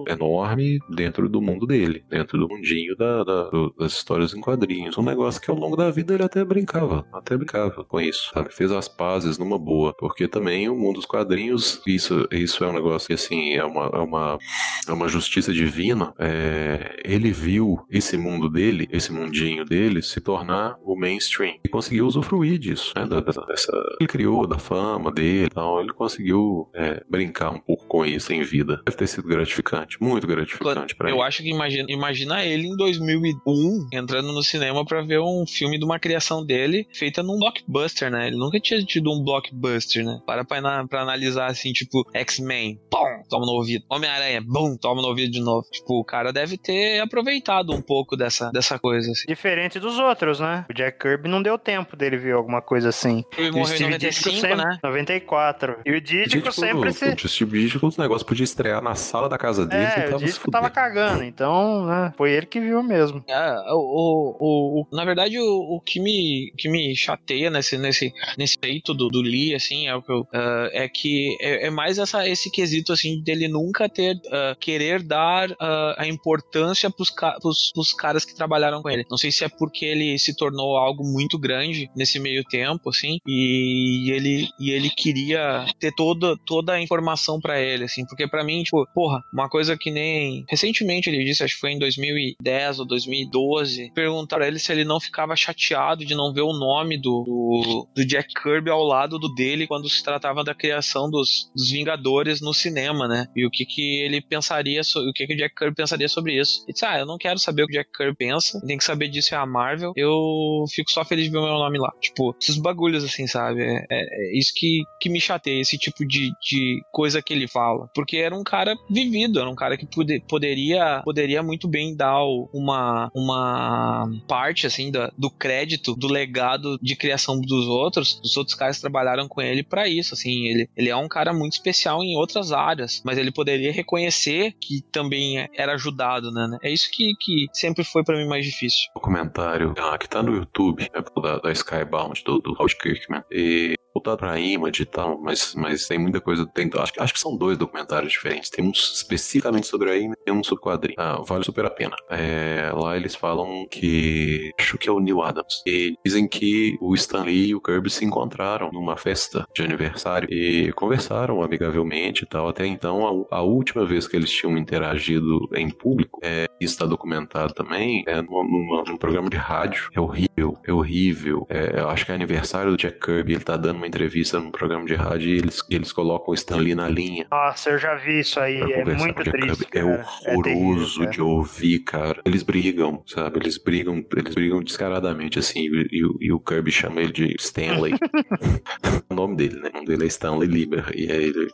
Speaker 4: enorme, dentro do mundo dele, dentro do mundinho da, da, das histórias em quadrinhos. Um negócio que ao longo da vida ele até brincava, até brincava com isso, sabe? Fez as pazes numa boa, porque também o mundo dos quadrinhos, isso, isso é um negócio que, assim, é uma, é uma, é uma justiça divina. É, ele viu esse mundo dele, esse mundinho dele, se tornar o mainstream e conseguiu usufruir disso, né? Da, dessa, ele criou da fama dele, então ele conseguiu é, brincar um pouco com isso em vida. Deve ter sido gratificante, muito gratificante para
Speaker 2: ele.
Speaker 4: Eu
Speaker 2: acho que imagina, imagina ele em 2001 entrando no cinema para ver um filme de uma criação dele feita num blockbuster, né? Ele nunca tinha tido um blockbuster, né? Para pra, pra analisar assim, tipo, X-Men, pum, toma no ouvido. Homem-Aranha, bum, toma no ouvido de novo. Tipo, o cara deve ter aproveitado um pouco dessa, dessa coisa, assim.
Speaker 3: Diferente dos outros, né? O Jack Kirby não deu tempo dele ver alguma coisa assim.
Speaker 2: Ele morreu em 95, sempre, né?
Speaker 3: 94. E o Dítico sempre se...
Speaker 4: O Steve Dítico, o negócio podia estrear na sala da casa dele.
Speaker 3: É, o Dítico tava cagando, então, né? Foi ele que viu mesmo.
Speaker 2: É, o, o, o, na verdade, o, o que me, que me chateia nesse, nesse, nesse feito do, do Lee, assim, é o que eu, uh, é que é, é, mais essa, esse quesito, assim, dele nunca ter, uh, querer dar uh, a importância pros, pros, pros caras que trabalharam com ele. Não sei se é porque ele se tornou algo muito grande nesse meio tempo, assim, e ele, e ele queria ter toda, toda a informação para ele, assim, porque para mim, tipo, porra, uma coisa que nem recentemente ele disse, acho que foi em 2010 ou 2012, perguntaram pra ele se ele não ficava chateado de não ver o nome do, do, do Jack Kirby ao lado do dele quando se tratava da criação dos, dos Vingadores no cinema, né? E o que que ele pensaria, o que que o Jack Kirby pensaria sobre isso. Ele disse, ah, eu não quero saber o que o Jack Kirby pensa, tem que saber disso é a Marvel, eu fico só feliz de ver o meu nome lá. Tipo, esses bagulhos assim, sabe? É, é, é isso que, que me chateia, esse tipo de, de coisa que ele fala. Porque era um cara vivido, era um cara que poder, poderia, poderia muito bem dar uma, uma parte, assim, da, do crédito, do legado de criação dos outros, dos outros caras trabalharam com ele para isso, assim. Ele, ele é um cara muito especial em outras áreas, mas ele poderia reconhecer que também era ajudado, né? É isso que, que sempre foi para mim mais difícil.
Speaker 4: O comentário ah, que tá no YouTube, é da, da Skybound, do, do Howard Kirkman, e voltado pra Image e tal, mas, mas tem muita coisa. Tem, acho, acho que são dois documentários diferentes. Tem um especificamente sobre a Image e um sobre quadrinho. Ah, vale super a pena. É, lá eles falam que. Acho que é o Neil Adams. E dizem que o Stan Lee e o Kirby se encontraram numa festa de aniversário e conversaram amigavelmente e tal. Até então, a, a última vez que eles tinham interagido em público, é, isso está documentado também, é numa, numa, num programa de rádio. É horrível, é horrível. É, eu acho que é aniversário do Jack Kirby, ele tá dando uma entrevista num programa de rádio e eles, eles colocam o Stan Lee na linha.
Speaker 3: Nossa, eu já vi isso aí, é muito triste.
Speaker 4: É horroroso é de ouvir, cara. Eles brigam, sabe? Eles brigam, eles brigam descaradamente, assim, e, e, e o Kirby chama ele de Stanley. o nome dele, né? O nome dele é Stanley Lieber. E aí ele.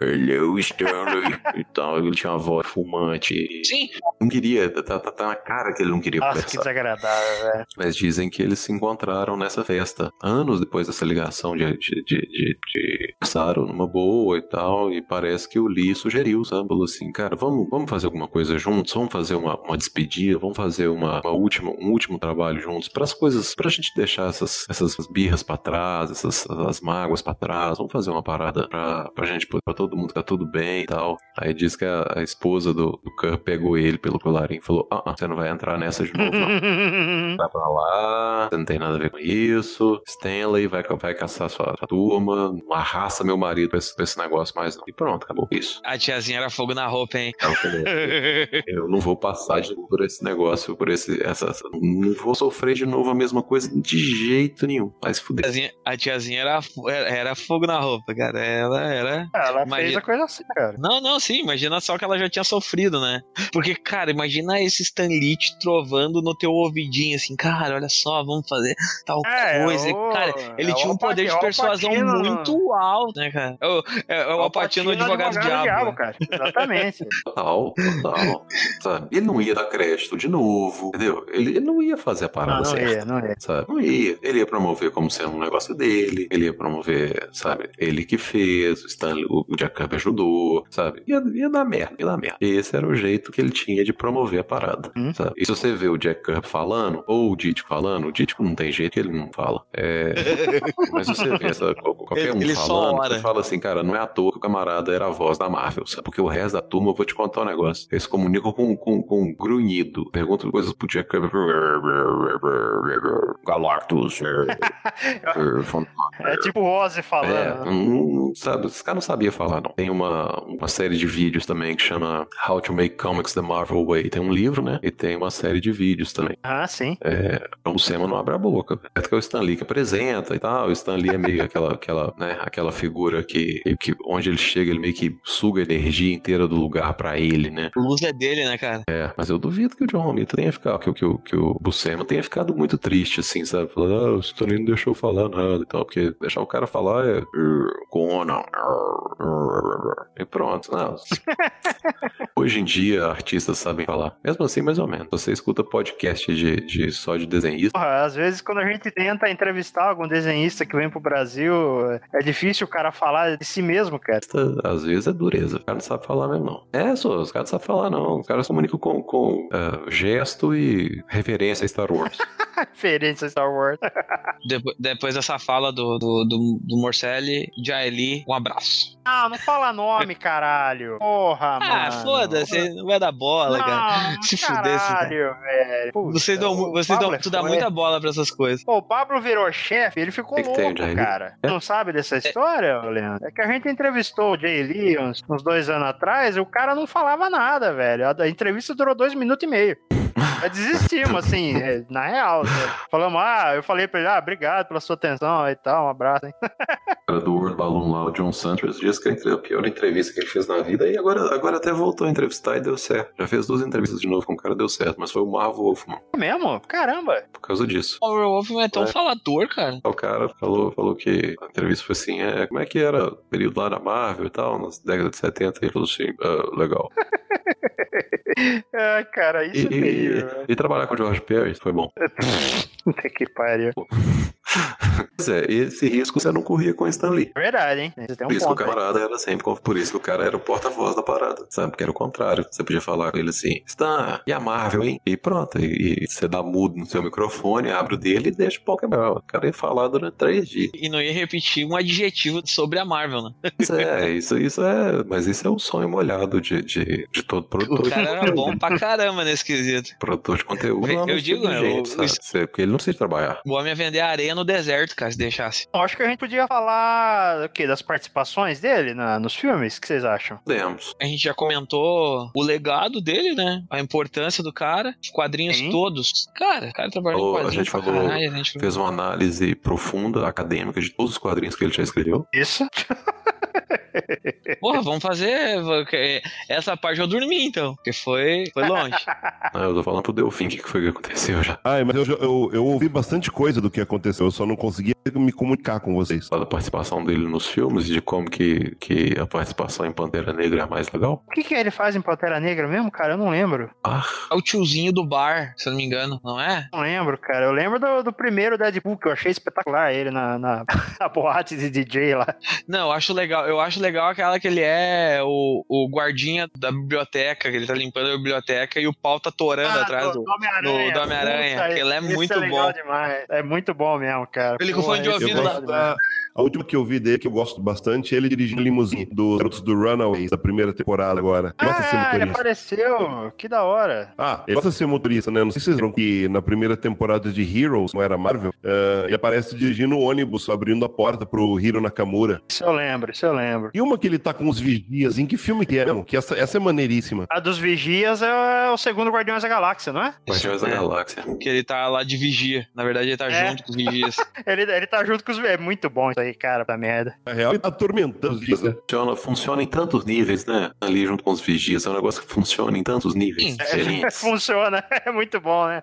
Speaker 4: Hello, Stanley. e tal. Ele tinha uma voz fumante.
Speaker 2: Sim.
Speaker 4: Não queria, tá, tá, tá, na cara que ele não queria
Speaker 3: Nossa,
Speaker 4: conversar.
Speaker 3: que desagradável, velho.
Speaker 4: Mas dizem que eles se encontraram nessa festa. Anos depois dessa ligação de. de, de, de, de numa boa e tal. E parece que o Lee sugeriu, sabe? Falou assim, cara, vamos, vamos fazer alguma coisa juntos, vamos fazer uma, uma despedida, vamos fazer uma, uma última, um último trabalho juntos. Para as coisas, pra gente deixar essas, essas birras para trás, essas as mágoas para trás, vamos fazer uma parada pra, pra gente, pra todo mundo tá tudo bem e tal. Aí diz que a, a esposa do, do Kurt pegou ele pelo colarinho e falou: Ah, ah, você não vai entrar nessa de novo, não. vai pra lá, você não tem nada a ver com isso. Stanley vai, vai caçar sua, sua turma, não arrasta meu marido pra esse, pra esse negócio mais não. E pronto, acabou isso.
Speaker 2: A tiazinha era fogo na roupa, hein?
Speaker 4: Ela eu não vou passar de novo por esse negócio, por esse. Essa, essa- não vou sofrer de novo a mesma coisa de jeito nenhum. Vai se
Speaker 2: A
Speaker 4: fuder.
Speaker 2: tiazinha, a tiazinha era, era, era fogo na roupa, cara. Ela era.
Speaker 3: Ela fez
Speaker 2: Imagina-
Speaker 3: a coisa assim, cara.
Speaker 2: Não, não, sim, imagina só que ela já tinha sofrido, né? Porque, cara, imagina esse Stan Lee te trovando no teu ouvidinho, assim, cara, olha só, vamos fazer tal
Speaker 3: É,
Speaker 2: coisa.
Speaker 3: o-
Speaker 2: cara, ele
Speaker 3: é
Speaker 2: tinha um poder de
Speaker 3: Alpatino-
Speaker 2: persuasão
Speaker 3: Alpatino-
Speaker 2: muito alto, né, cara? É o, é, é o Alpatino advogado do diabo.
Speaker 3: cara. Exatamente.
Speaker 4: Total, total. sabe? Ele não ia dar crédito de novo, entendeu? Ele, ele não ia fazer a
Speaker 3: Não,
Speaker 4: parada
Speaker 3: não
Speaker 4: certa.
Speaker 3: ia, não ia.
Speaker 4: Sabe? Não ia. Ele ia promover como sendo um negócio dele, ele ia promover, sabe? Ele que fez, o Stanley, o Jack Kirby ajudou, sabe? Ia, ia dar merda, ia dar merda. Esse era o jeito que ele tinha de promover a parada,
Speaker 3: Hum.
Speaker 4: sabe? E se você vê o Jack Kirby falando, ou o Dítico falando, o Dítico não tem jeito que ele não fala. É... Mas você vê essa, qualquer um
Speaker 2: Ele- ele
Speaker 4: falando, você fala assim, cara, não é à toa que o camarada era a voz da Marvel, sabe? Porque o resto da turma, eu vou te contar um negócio. Eles se comunicam com, com, com grunhido. Perguntam coisas pro Jack. Galactus.
Speaker 3: É tipo o Rose
Speaker 4: É,
Speaker 3: falando. né?
Speaker 4: não, sabe, esse cara não sabia falar, não. Tem uma, uma série de vídeos também que chama How to Make Comics the Marvel Way. Tem um livro, né? E tem uma série de vídeos também.
Speaker 3: Ah, sim.
Speaker 4: É, o Buscema não abre a boca. É que é o Stan Lee que apresenta e tal. O Stan Lee é meio aquela, aquela, né, aquela figura que, que onde ele chega, ele meio que suga a energia inteira do lugar pra ele, né?
Speaker 2: O luz é dele, né, cara?
Speaker 4: É, mas eu duvido que o John Romita tenha ficado, que, o- que, o- que o Buscema tenha ficado muito triste, assim, sabe? Falando, ah, o Stan Lee não deixou eu falar nada e tal, porque deixar o cara falar é. Conan. E pronto. Não. Hoje em dia, artistas sabem falar. Mesmo assim, mais ou menos. Você escuta podcast de, de só de desenhista.
Speaker 3: Porra, às vezes quando a gente tenta entrevistar algum desenhista que vem pro Brasil, é difícil o cara falar de si mesmo, cara.
Speaker 4: Às vezes é dureza. O cara não sabe falar mesmo, não. É, só, os caras não sabem falar, não. Os caras comunicam com, com ah, gesto e referência a Star Wars.
Speaker 3: Referência a Star Wars.
Speaker 2: Depo- depois dessa fala do, do, do, do Morcelli, Jaeli, um abraço.
Speaker 3: Ah, não fala nome, caralho. Porra, mano.
Speaker 2: Ah, foda-se, não vai dar bola, cara.
Speaker 3: Não,
Speaker 2: Se fuder,
Speaker 3: caralho, velho. Puta,
Speaker 2: Vocês dão, vocês dão,
Speaker 3: Pablo é
Speaker 2: tu dá muita bola pra essas coisas.
Speaker 3: Pô, o Pablo virou chefe, ele ficou
Speaker 4: Que Jay Lee?
Speaker 3: cara.
Speaker 4: É?
Speaker 3: Não sabe dessa história, ô, Leandro? É que a gente entrevistou o Jay Lee uns, uns dois anos atrás e o cara não falava nada, velho. A, entrevista durou dois minutos e meio. Aí desistimos, assim, é, na real. né? Falamos, ah, eu falei pra ele, ah, obrigado pela sua atenção e tal, um abraço. Hein?
Speaker 4: Cara do Balloon lá, o John Santos, disse que é a pior entrevista que ele fez na vida e agora, agora até voltou a entrevistar e deu certo. Já fez duas entrevistas de novo com o cara, deu certo, mas foi o Marvel Wolfman,
Speaker 3: É mesmo? Caramba.
Speaker 4: por causa disso.
Speaker 2: O Wolfman é tão
Speaker 4: É.
Speaker 2: falador, cara.
Speaker 4: O cara falou, falou que a entrevista foi assim, é, como é que era o período lá na Marvel e tal, nas décadas de 70, e ele falou assim, ah, legal.
Speaker 3: Ai, cara,
Speaker 4: E,
Speaker 3: isso é
Speaker 4: e-
Speaker 3: terrível. velho.
Speaker 4: e trabalhar com o George Perry foi bom.
Speaker 3: Puta que pariu.
Speaker 4: Pois é, esse risco você não corria com o Stan Lee.
Speaker 3: Verdade, hein? Você tem um
Speaker 4: Por isso
Speaker 3: ponto.
Speaker 4: que o camarada era sempre, por isso que o cara era o porta-voz da parada, sabe? Porque era o contrário. Você podia falar com ele assim, Stan, e a Marvel, hein? E pronto, e, e você dá mudo no seu microfone, abre o dele e deixa o pau quebrar. O cara ia falar durante três dias.
Speaker 2: E não ia repetir um adjetivo sobre a Marvel, né?
Speaker 4: Pois é, isso, isso é. Mas isso é o sonho molhado de, de, de todo produtor.
Speaker 2: O cara era bom pra caramba nesse quesito.
Speaker 4: Produtor de conteúdo.
Speaker 2: Eu
Speaker 4: lá no
Speaker 2: digo, né,
Speaker 4: gente,
Speaker 2: o-
Speaker 4: sabe? Você- Porque ele não precisa trabalhar.
Speaker 2: O homem ia vender areia no deserto, cara, se deixasse.
Speaker 3: Eu Acho que a gente podia falar o quê? Das participações dele na- nos filmes? O que vocês acham?
Speaker 4: Podemos.
Speaker 2: A gente já comentou o legado dele, né? A importância do cara, os quadrinhos
Speaker 3: Sim.
Speaker 2: todos. Cara, o cara trabalhou
Speaker 4: Falou,
Speaker 2: em
Speaker 4: a
Speaker 2: quadrinhos
Speaker 4: gente
Speaker 2: pra
Speaker 4: falou-
Speaker 2: caralho, a gente
Speaker 4: Fez uma análise profunda, acadêmica, de todos os quadrinhos que ele já escreveu.
Speaker 3: Isso.
Speaker 2: Porra, vamos fazer. Essa parte eu dormi então, porque foi, foi longe.
Speaker 4: Ah, eu tô falando pro Delfim o que foi que aconteceu já.
Speaker 1: Ai, mas eu, eu, eu ouvi bastante coisa do que aconteceu, eu só não conseguia me comunicar com vocês.
Speaker 4: Fala da participação dele nos filmes e de como que, que a participação em Pantera Negra é mais legal.
Speaker 3: O que, que ele faz em Pantera Negra mesmo, cara? Eu não lembro.
Speaker 4: Ah,
Speaker 2: É o tiozinho do bar, se eu não me engano, não é?
Speaker 3: Não lembro, cara. Eu lembro do, do primeiro Deadpool, que eu achei espetacular ele na, na, na boate de DJ lá.
Speaker 2: Não, eu acho legal. Eu acho legal aquela que ele é o, o guardinha da biblioteca, que ele tá limpando a biblioteca e o pau tá torando atrás do.
Speaker 3: Homem-Aranha.
Speaker 2: do- do Homem-Aranha, que ele é muito
Speaker 3: é legal
Speaker 2: bom.
Speaker 3: demais. É muito bom mesmo, cara.
Speaker 2: Ele com fone de
Speaker 1: Eu
Speaker 2: ouvido lá.
Speaker 1: da... A última que eu vi dele, que eu gosto bastante, é ele dirigindo limusine dos garotos do Runaways, da primeira temporada agora. Ele gosta de ser
Speaker 3: Ah, ele
Speaker 1: motorista.
Speaker 3: apareceu. Que da hora.
Speaker 1: Ah, ele gosta de ser motorista, né? Não sei se vocês viram que na primeira temporada de Heroes, não era Marvel, eh, ele aparece dirigindo o ônibus, abrindo a porta pro Hiro Nakamura.
Speaker 3: Isso eu lembro, isso eu lembro.
Speaker 1: E uma que ele tá com os vigias, em que filme que é mesmo? Que essa, essa é maneiríssima.
Speaker 3: A dos Vigias é o segundo Guardiões da Galáxia, não é?
Speaker 4: Guardiões da
Speaker 2: É.
Speaker 4: Galáxia.
Speaker 2: Que ele tá lá de vigia. Na verdade, ele tá
Speaker 3: É.
Speaker 2: junto com os vigias.
Speaker 3: Ele, ele tá junto com os. É muito bom isso aí, cara, da merda.
Speaker 1: Na real, ele tá atormentando os vigias, né?
Speaker 4: Funciona, funciona em tantos níveis, né? Ali junto com os vigias. É um negócio que funciona em tantos níveis
Speaker 2: Sim.
Speaker 4: diferentes.
Speaker 3: Funciona, é muito bom, né?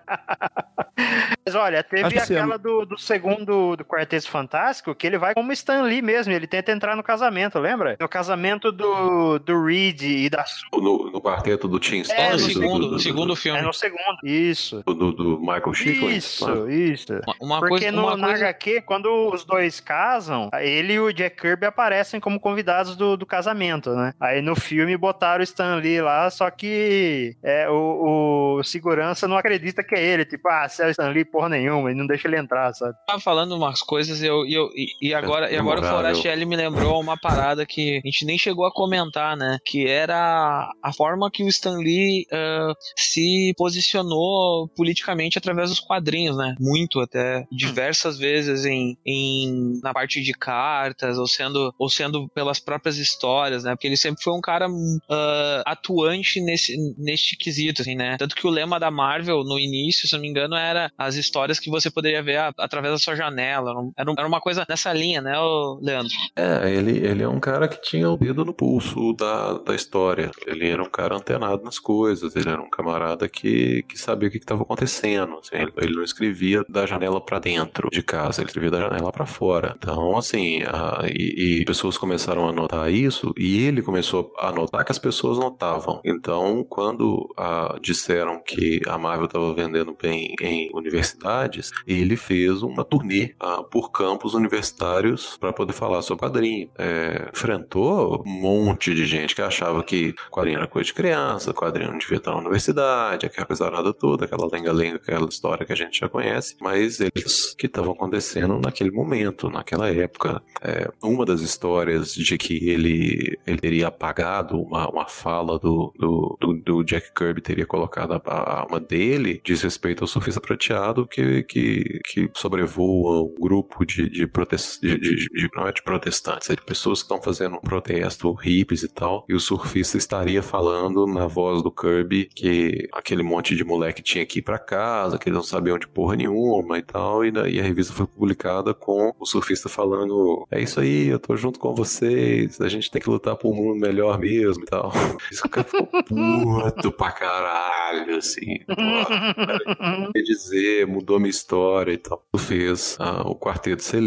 Speaker 3: Mas olha, teve aquela do, do segundo do Quarteto Fantástico que ele vai como Stan Lee mesmo, ele tenta entrar no casamento, lembra? No casamento do, do Reed e da Sue.
Speaker 4: No, no quarteto do Tim
Speaker 3: É,
Speaker 4: Stone,
Speaker 2: É,
Speaker 3: no
Speaker 2: no
Speaker 4: do-
Speaker 2: segundo,
Speaker 4: do, do,
Speaker 2: segundo
Speaker 3: É
Speaker 2: filme.
Speaker 3: no segundo. Isso.
Speaker 4: do, do- Michael Chiklis.
Speaker 3: Isso, isso.
Speaker 2: Uma, uma
Speaker 3: Porque
Speaker 2: coisa,
Speaker 3: no,
Speaker 2: uma
Speaker 3: na
Speaker 2: coisa...
Speaker 3: HQ, quando os dois casam, ele e o Jack Kirby aparecem como convidados do, do casamento, né? Aí no filme botaram o Stan Lee lá, só que é, o, o segurança não acredita que é ele. Tipo, ah, se é o Stan Lee, porra nenhuma, e não deixa ele entrar, sabe?
Speaker 2: tava falando umas coisas e, eu, e, eu, e, e agora, e agora o. Forestieri me lembrou uma parada que a gente nem chegou a comentar, né? Que era a forma que o Stan Lee ah, se posicionou politicamente através dos quadrinhos, né? Muito até, diversas vezes em, em na parte de cartas ou sendo ou sendo pelas próprias histórias, né? Porque ele sempre foi um cara ah, atuante nesse neste quesito, assim, né? Tanto que o lema da Marvel no início, se eu não me engano, era as histórias que você poderia ver a- através da sua janela. Era Era, um- uma coisa nessa linha, né, Leandro?
Speaker 4: É, ele, ele é um cara que tinha o dedo no pulso da, da história. Ele era um cara antenado nas coisas, ele era um camarada que, que sabia o que estava acontecendo. assim, ele, ele não escrevia da janela pra dentro de casa, ele escrevia da janela pra fora. Então, assim, a- e, e pessoas começaram a notar isso e ele começou a notar que as pessoas notavam. Então, quando ah, disseram que a Marvel estava vendendo bem em universidades, ele fez uma turnê ah, por campos universitários para poder falar sobre quadrinho. É, enfrentou um monte de gente que achava que quadrinho era coisa de criança, quadrinho não devia estar na universidade, aquela coisa nada toda, aquela lenga-lenga, aquela história que a gente já conhece, mas eles que estavam acontecendo naquele momento, naquela época. É, uma das histórias de que ele, ele teria apagado uma, uma fala do, do, do, do Jack Kirby, teria colocado a, a alma dele, diz respeito ao surfista prateado que, que, que sobrevoa um grupo de, de, protest, de, de, de- não é de protestantes, é de pessoas que estão fazendo um protesto, hippies e tal, e o surfista estaria falando na voz do Kirby que aquele monte de moleque tinha que ir pra casa, que eles não sabiam de porra nenhuma e tal, e daí a revista foi publicada com o surfista falando: É isso aí, eu tô junto com vocês, a gente tem que lutar por um mundo melhor mesmo e tal. Isso o cara ficou puto pra caralho, assim. Pô, quer dizer, mudou minha história e tal. Fez ah, o quarteto ser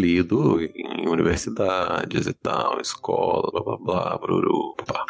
Speaker 4: em universidades e tal, escola, blá blá blá, bruru, pá.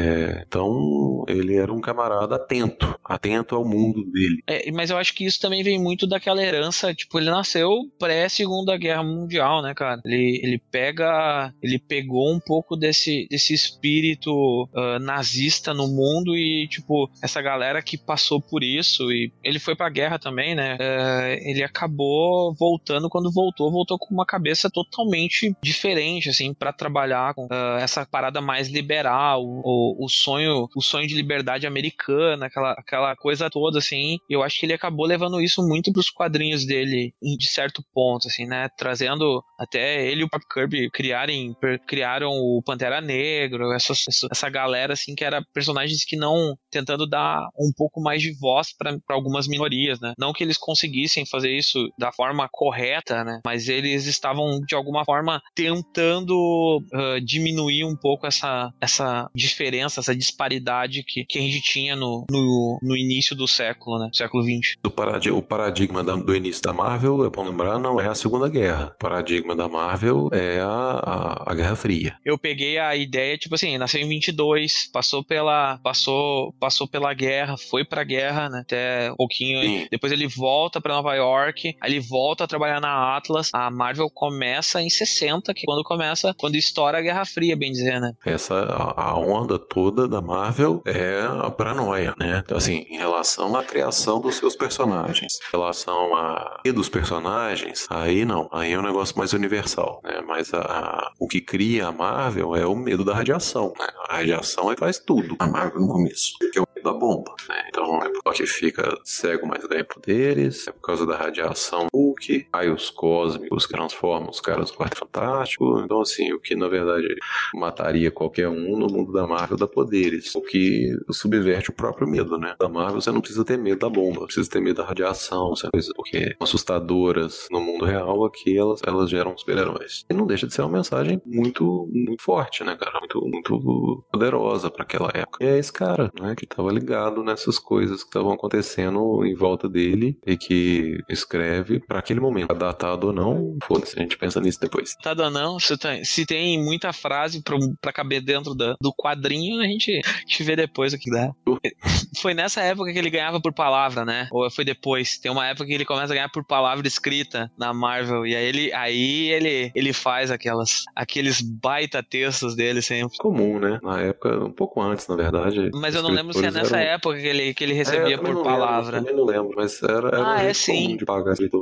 Speaker 4: É, então ele era um camarada atento atento ao mundo dele.
Speaker 2: É, mas eu acho que isso também vem muito daquela herança, tipo, ele nasceu pré-segunda guerra mundial, né, cara? Ele, ele pega, ele pegou um pouco desse, desse espírito uh, nazista no mundo e, tipo, essa galera que passou por isso e ele foi pra guerra também, né? Uh, ele acabou voltando, quando voltou, voltou com uma cabeça totalmente diferente, assim, para trabalhar com uh, essa parada mais liberal, o, o sonho, o sonho de liberdade americana, aquela, aquela coisa toda, assim. Eu acho que ele acabou levando isso muito pros quadrinhos dele, de certo ponto, assim, né? Trazendo até ele e o Pop Kirby criarem, criaram o Pantera Negro, essa, essa galera, assim, que era personagens que não tentando dar um pouco mais de voz para algumas minorias, né? Não que eles conseguissem fazer isso da forma correta, né? Mas eles estavam de alguma forma tentando uh, diminuir um pouco essa, essa diferença, essa disparidade que, que a gente tinha no, no, no início do século, né? Século XX.
Speaker 4: O, paradig o paradigma da, do início da Marvel, é bom lembrar, não é a Segunda Guerra. O paradigma da Marvel é a, a, a Guerra Fria.
Speaker 2: Eu peguei a ideia, tipo assim, nasceu em 22, passou pela, passou, passou pela guerra, foi pra guerra, né? Até um pouquinho. Sim. Depois ele volta para Nova York, aí ele volta a trabalhar na Atlas. A Marvel começa em 60, que é quando começa, quando estoura a Guerra Fria, bem dizer, né?
Speaker 4: Essa, a, a onda toda da Marvel é a paranoia, né? Então, assim, em relação à criação dos seus personagens, em relação a e dos personagens, aí não, aí é um negócio mais universal, né? Mas a, a, o que cria a Marvel é o medo da radiação, né? A radiação aí faz tudo. A Marvel no começo, que é o da bomba, né? Então é porque fica cego, mas ganha poderes, é por causa da radiação Hulk, aí os cósmicos transformam os caras no Quarto Fantástico, então assim, o que na verdade mataria qualquer um no mundo da Marvel dá poderes, o que subverte o próprio medo, né? Da Marvel você não precisa ter medo da bomba, precisa ter medo da radiação, coisa, porque assustadoras no mundo real aqui elas, elas geram super-heróis. E não deixa de ser uma mensagem muito, muito forte, né, cara? Muito, muito poderosa para aquela época. E é esse cara, né, que tava ligado nessas coisas que estavam acontecendo em volta dele e que escreve para aquele momento. Datado ou não, foda-se, a gente pensa nisso depois.
Speaker 2: Datado ou não, se tem, se tem muita frase para caber dentro da, do quadrinho, a gente, a gente vê depois o que dá. Foi nessa época que ele ganhava por palavra, né? Ou foi depois? Tem uma época que ele começa a ganhar por palavra escrita na Marvel. E aí ele, aí ele, ele faz aquelas, aqueles baita textos dele sempre.
Speaker 4: Comum, né? Na época, um pouco antes, na verdade.
Speaker 2: Mas eu não lembro se é nessa eram... época que ele, que ele recebia é, por palavra.
Speaker 4: Lembro, também não lembro, mas era, era
Speaker 2: ah, é sim.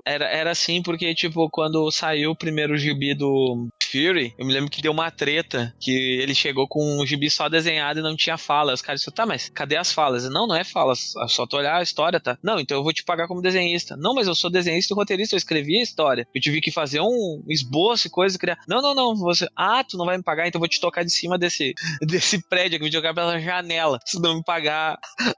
Speaker 2: era, era assim porque, tipo, quando saiu o primeiro gibi do Fury, eu me lembro que deu uma treta, que ele chegou com um gibi só desenhado e não tinha fala. Os caras disseram, tá, mas cadê as falas? Não, não é falas, é só tu olhar a história, tá? Não, então eu vou te pagar como desenhista. Não, mas eu sou desenhista e roteirista, eu escrevi a história. Eu tive que fazer um esboço e coisa, criar. Não, não, não, você. Ah, tu não vai me pagar, então eu vou te tocar de cima desse, desse prédio, eu vou te jogar pela janela, se não me pagar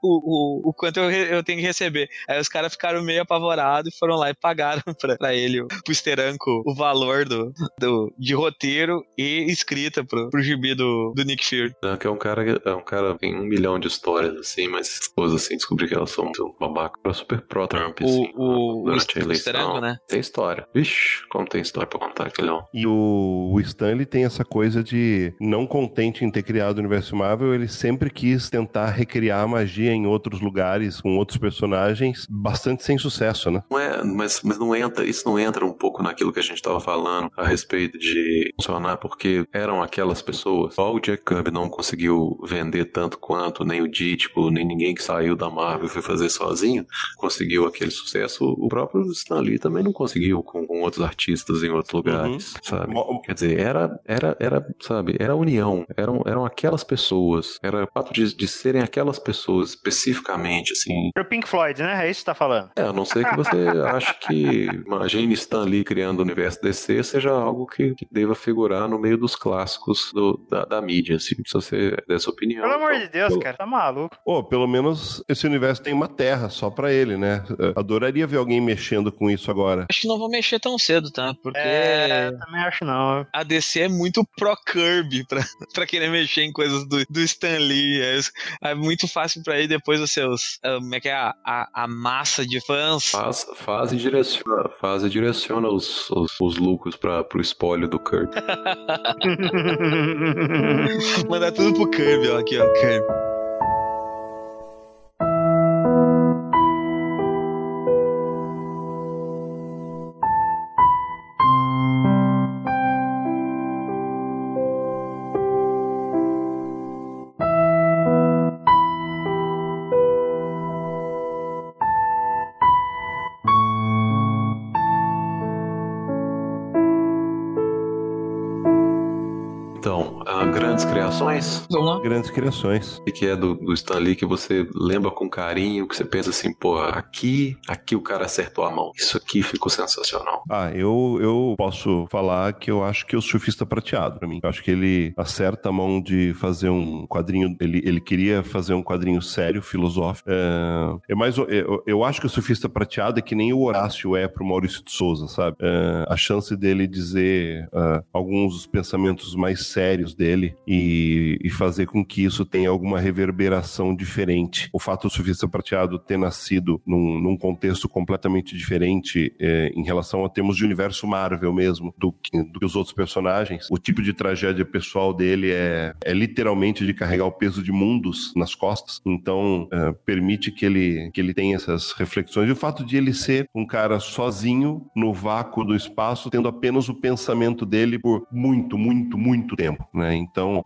Speaker 2: o, o, o quanto eu, eu tenho que receber. Aí os caras ficaram meio apavorados e foram lá e pagaram pra, pra ele, pro Steranko, o valor do, do, de roteiro e escrita pro, pro gibi do, do Nick Fury.
Speaker 4: É, que é um cara, é um cara tem um milhão de histórias, assim, mas esposas assim, descobri que elas são um babaca pra super pró-Trump, assim.
Speaker 2: O, o, o Steranko, né?
Speaker 4: Tem história. Vixe, como tem história pra contar aquele homem.
Speaker 1: E o, o Stanley tem essa coisa de, não contente em ter criado o universo Marvel, ele sempre quis tentar recriar a magia em outros lugares, com outros personagens, bastante sem sucesso, né?
Speaker 4: Não é, mas, mas não entra, isso não entra um pouco naquilo que a gente estava falando a respeito de funcionar, porque eram aquelas pessoas. Só o Jack Kirby não conseguiu vender tanto quanto, nem o Dítico, nem ninguém que saiu da Marvel foi fazer sozinho, conseguiu aquele sucesso. O próprio Stan Lee também não conseguiu com, com outros artistas em outros lugares, uhum. sabe? Quer dizer, era, era, era, sabe, era a união, eram, eram aquelas pessoas, era o fato de, de serem aquelas pessoas especificamente, assim.
Speaker 3: O Pink Floyd, né? É isso que você tá falando.
Speaker 4: É, a não ser que você ache que imagine Stan Lee criando o universo DC seja algo que, que deva figurar no meio dos clássicos do, da, da, mídia, assim, se você der sua opinião.
Speaker 3: Pelo amor de Deus, pelo... cara, tá maluco.
Speaker 1: Pô, pelo menos esse universo tem uma terra só pra ele, né? Eu adoraria ver alguém mexendo com isso agora.
Speaker 2: Acho que não vou mexer tão cedo, tá? Porque.
Speaker 3: É, também acho não.
Speaker 2: A DC é muito pro-Kirby pra, pra querer mexer em coisas do, do Stan Lee. É, é muito fácil pra ir depois os seus. Ah, como é que é? A, a, a massa de fãs.
Speaker 4: Faz, faz e direciona, faz e direciona os, os, os lucros para pro espólio do Kirby.
Speaker 2: Mandar tudo pro Kirby, ó, aqui, ó, Kirby.
Speaker 4: Criações?
Speaker 2: Vamos lá.
Speaker 1: Grandes criações.
Speaker 4: O que é do, do Stan Lee que você lembra com carinho, que você pensa assim, pô, aqui, aqui o cara acertou a mão. Isso aqui ficou sensacional.
Speaker 1: Ah, eu, eu posso falar que eu acho que o surfista prateado, pra mim. Eu acho que ele acerta a mão de fazer um quadrinho. Ele, ele queria fazer um quadrinho sério, filosófico. É, é mais, eu, eu acho que o surfista prateado é que nem o Horácio é pro Maurício de Souza, sabe? É, a chance dele dizer uh, alguns dos pensamentos mais sérios dele e, e fazer com que isso tenha alguma reverberação diferente. O fato do surfista prateado ter nascido num, num contexto completamente diferente é, em relação a termos de universo Marvel mesmo do que, do que os outros personagens. O tipo de tragédia pessoal dele é, é literalmente de carregar o peso de mundos nas costas. Então, é, permite que ele, que ele tenha essas reflexões. E o fato de ele ser um cara sozinho no vácuo do espaço, tendo apenas o pensamento dele por muito, muito, muito tempo. Né? Então,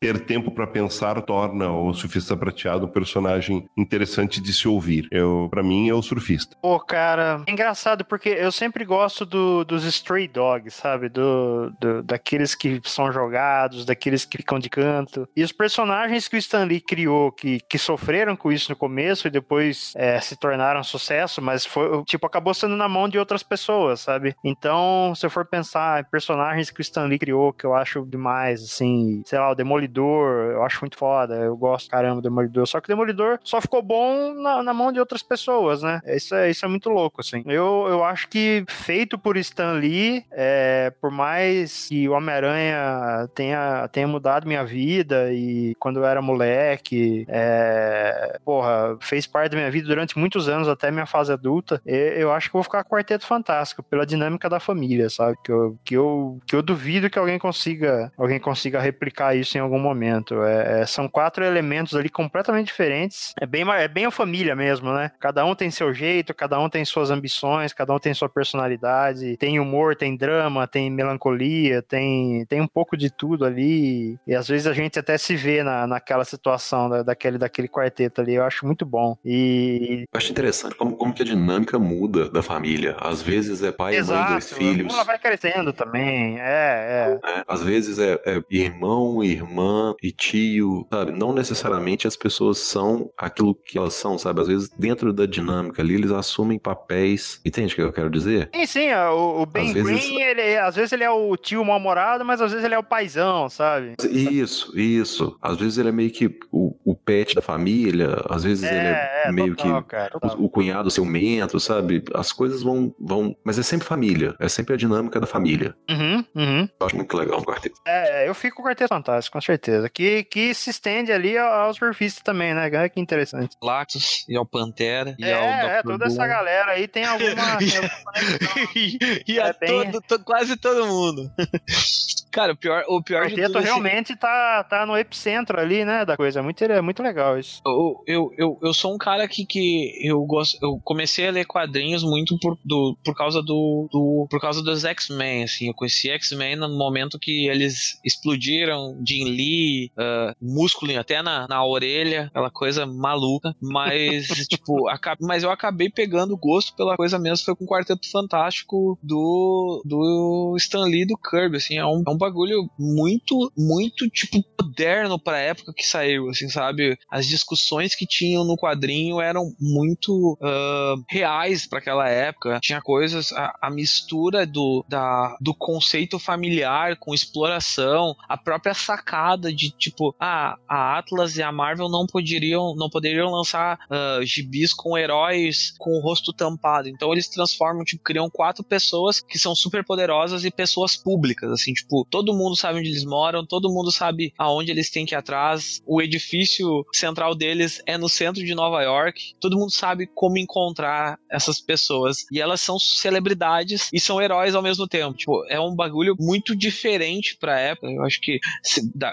Speaker 1: ter tempo para pensar torna o surfista prateado um personagem interessante de se ouvir. Eu, para mim, é o surfista.
Speaker 3: Pô, cara, é engraçado porque eu sempre gosto do, dos stray dogs, sabe? Do, do, daqueles que são jogados, daqueles que ficam de canto. E os personagens que o Stan Lee criou, que, que sofreram com isso no começo e depois é, se tornaram sucesso, mas foi, tipo, acabou sendo na mão de outras pessoas, sabe? Então, se eu for pensar em personagens que o Stan Lee criou, que eu acho demais, assim, sei lá, o Demolidor, eu acho muito foda, eu gosto, caramba, do Demolidor. Só que o Demolidor só ficou bom na, na mão de outras pessoas, né? Isso é, isso é muito louco, assim. Eu, eu acho que feito por Stan Lee, é, por mais que o Homem-Aranha tenha, tenha mudado minha vida e quando eu era moleque, é, porra, fez parte da minha vida durante muitos anos, até minha fase adulta, eu, eu acho que vou ficar com Quarteto Fantástico, pela dinâmica da família, sabe? Que eu, que eu, que eu duvido que alguém consiga, alguém consiga replicar isso em algum momento. É, é, são quatro elementos ali completamente diferentes. É bem, é bem a família mesmo, né? Cada um tem seu jeito, cada um tem suas ambições, cada um tem sua personalidade, tem humor, tem drama, tem melancolia, tem, tem um pouco de tudo ali. E às vezes a gente até se vê na, naquela situação da, daquele, daquele quarteto ali. Eu acho muito bom. E.
Speaker 4: Eu acho interessante como, como que a dinâmica muda da família. Às vezes é pai
Speaker 3: Exato,
Speaker 4: e mãe, dois filhos.
Speaker 3: Ela vai crescendo também. É, é.
Speaker 4: é às vezes é, é irmão, irmã e tio, sabe? Não necessariamente as pessoas são aquilo que elas são, sabe? Às vezes, dentro da dinâmica ali, eles assumem papéis. Entende o que eu quero dizer?
Speaker 3: Sim, sim. O, o Ben
Speaker 4: Às
Speaker 3: Green,
Speaker 4: vezes-
Speaker 3: ele, às vezes ele é o tio mal-humorado, mas às vezes ele é o paizão, sabe?
Speaker 4: Isso, isso. Às vezes ele é meio que o, o pet da família, às vezes ele é, meio
Speaker 3: total,
Speaker 4: que
Speaker 3: cara,
Speaker 4: o, o cunhado ciumento, sabe? As coisas vão, vão. Mas é sempre família. É sempre a dinâmica da família.
Speaker 3: Uhum, uhum.
Speaker 4: Eu acho muito legal o quarteto.
Speaker 3: É, eu fico com o Quarteto Fantástico, com certeza. Que, que se estende ali ao- aos surfistas também, né? Olha Que interessante.
Speaker 2: Lactus e ao Pantera e
Speaker 3: é,
Speaker 2: ao
Speaker 3: é, toda essa galera aí tem alguma, tem alguma conexão.
Speaker 2: e e a
Speaker 3: É bem-
Speaker 2: todo- to- quase todo mundo. Cara, o pior, o
Speaker 3: O
Speaker 2: pior de
Speaker 3: quarteto
Speaker 2: tudo, assim,
Speaker 3: realmente tá, tá no epicentro ali, né, da coisa. É muito, é muito legal isso.
Speaker 2: eu, eu, eu, eu sou um cara que, que eu gosto. Eu comecei a ler quadrinhos muito por, do, por causa do, do. Por causa dos X-Men, assim. Eu conheci X-Men no momento que eles explodiram, Jim Lee, ah, músculo até na, na orelha, aquela coisa maluca. Mas, tipo, aca- mas eu acabei pegando gosto pela coisa mesmo. Foi com o Quarteto Fantástico do, do Stan Lee do Kirby, assim. É um, é um bagulho muito, muito, tipo, moderno pra época que saiu, assim, sabe? As discussões que tinham no quadrinho eram muito ah, reais pra aquela época. Tinha coisas, a, a mistura do, da, do conceito familiar com exploração, a própria sacada de tipo, ah, a Atlas e a Marvel não poderiam, não poderiam lançar ah, gibis com heróis com o rosto tampado. Então eles transformam, tipo, criam quatro pessoas que são super poderosas e pessoas públicas, assim, tipo, todo mundo sabe onde eles moram, todo mundo sabe aonde eles têm que ir atrás. O edifício central deles é no centro de Nova York. Todo mundo sabe como encontrar essas pessoas. E elas são celebridades e são heróis ao mesmo tempo. Tipo, é um bagulho muito diferente pra época. Eu acho que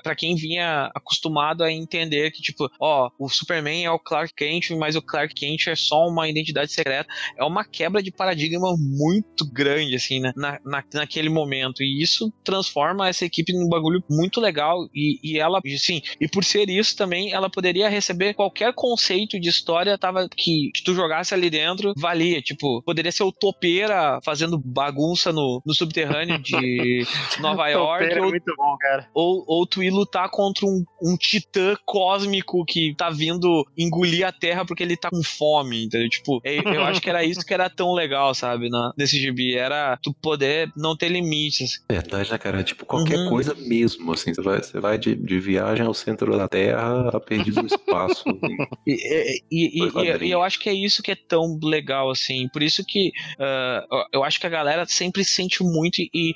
Speaker 2: pra quem vinha acostumado a entender que, tipo, ó, o Superman é o Clark Kent, mas o Clark Kent é só uma identidade secreta. É uma quebra de paradigma muito grande, assim, né? Na, na, naquele momento. E isso transforma essa equipe num bagulho muito legal. E, e ela, assim, e por ser isso também, ela poderia receber qualquer conceito de história tava, que, que tu jogasse ali dentro, valia. Tipo, poderia ser o topeira fazendo bagunça no, no subterrâneo de Nova York,
Speaker 3: Topeira é
Speaker 2: ou
Speaker 3: muito bom, cara.
Speaker 2: ou ou, ir lutar contra um, um titã cósmico que tá vindo engolir a Terra porque ele tá com fome, entendeu? Tipo, eu, acho que era isso que era tão legal, sabe, na, nesse gibi. Era tu poder não ter limites.
Speaker 4: Verdade, né, cara? Tipo, qualquer uhum. coisa mesmo, assim. Você vai, você vai de, de viagem ao centro da Terra a perdido no espaço.
Speaker 2: e, e, e, e, eu acho que é isso que é tão legal, assim. Por isso que uh, eu acho que a galera sempre sente muito, e,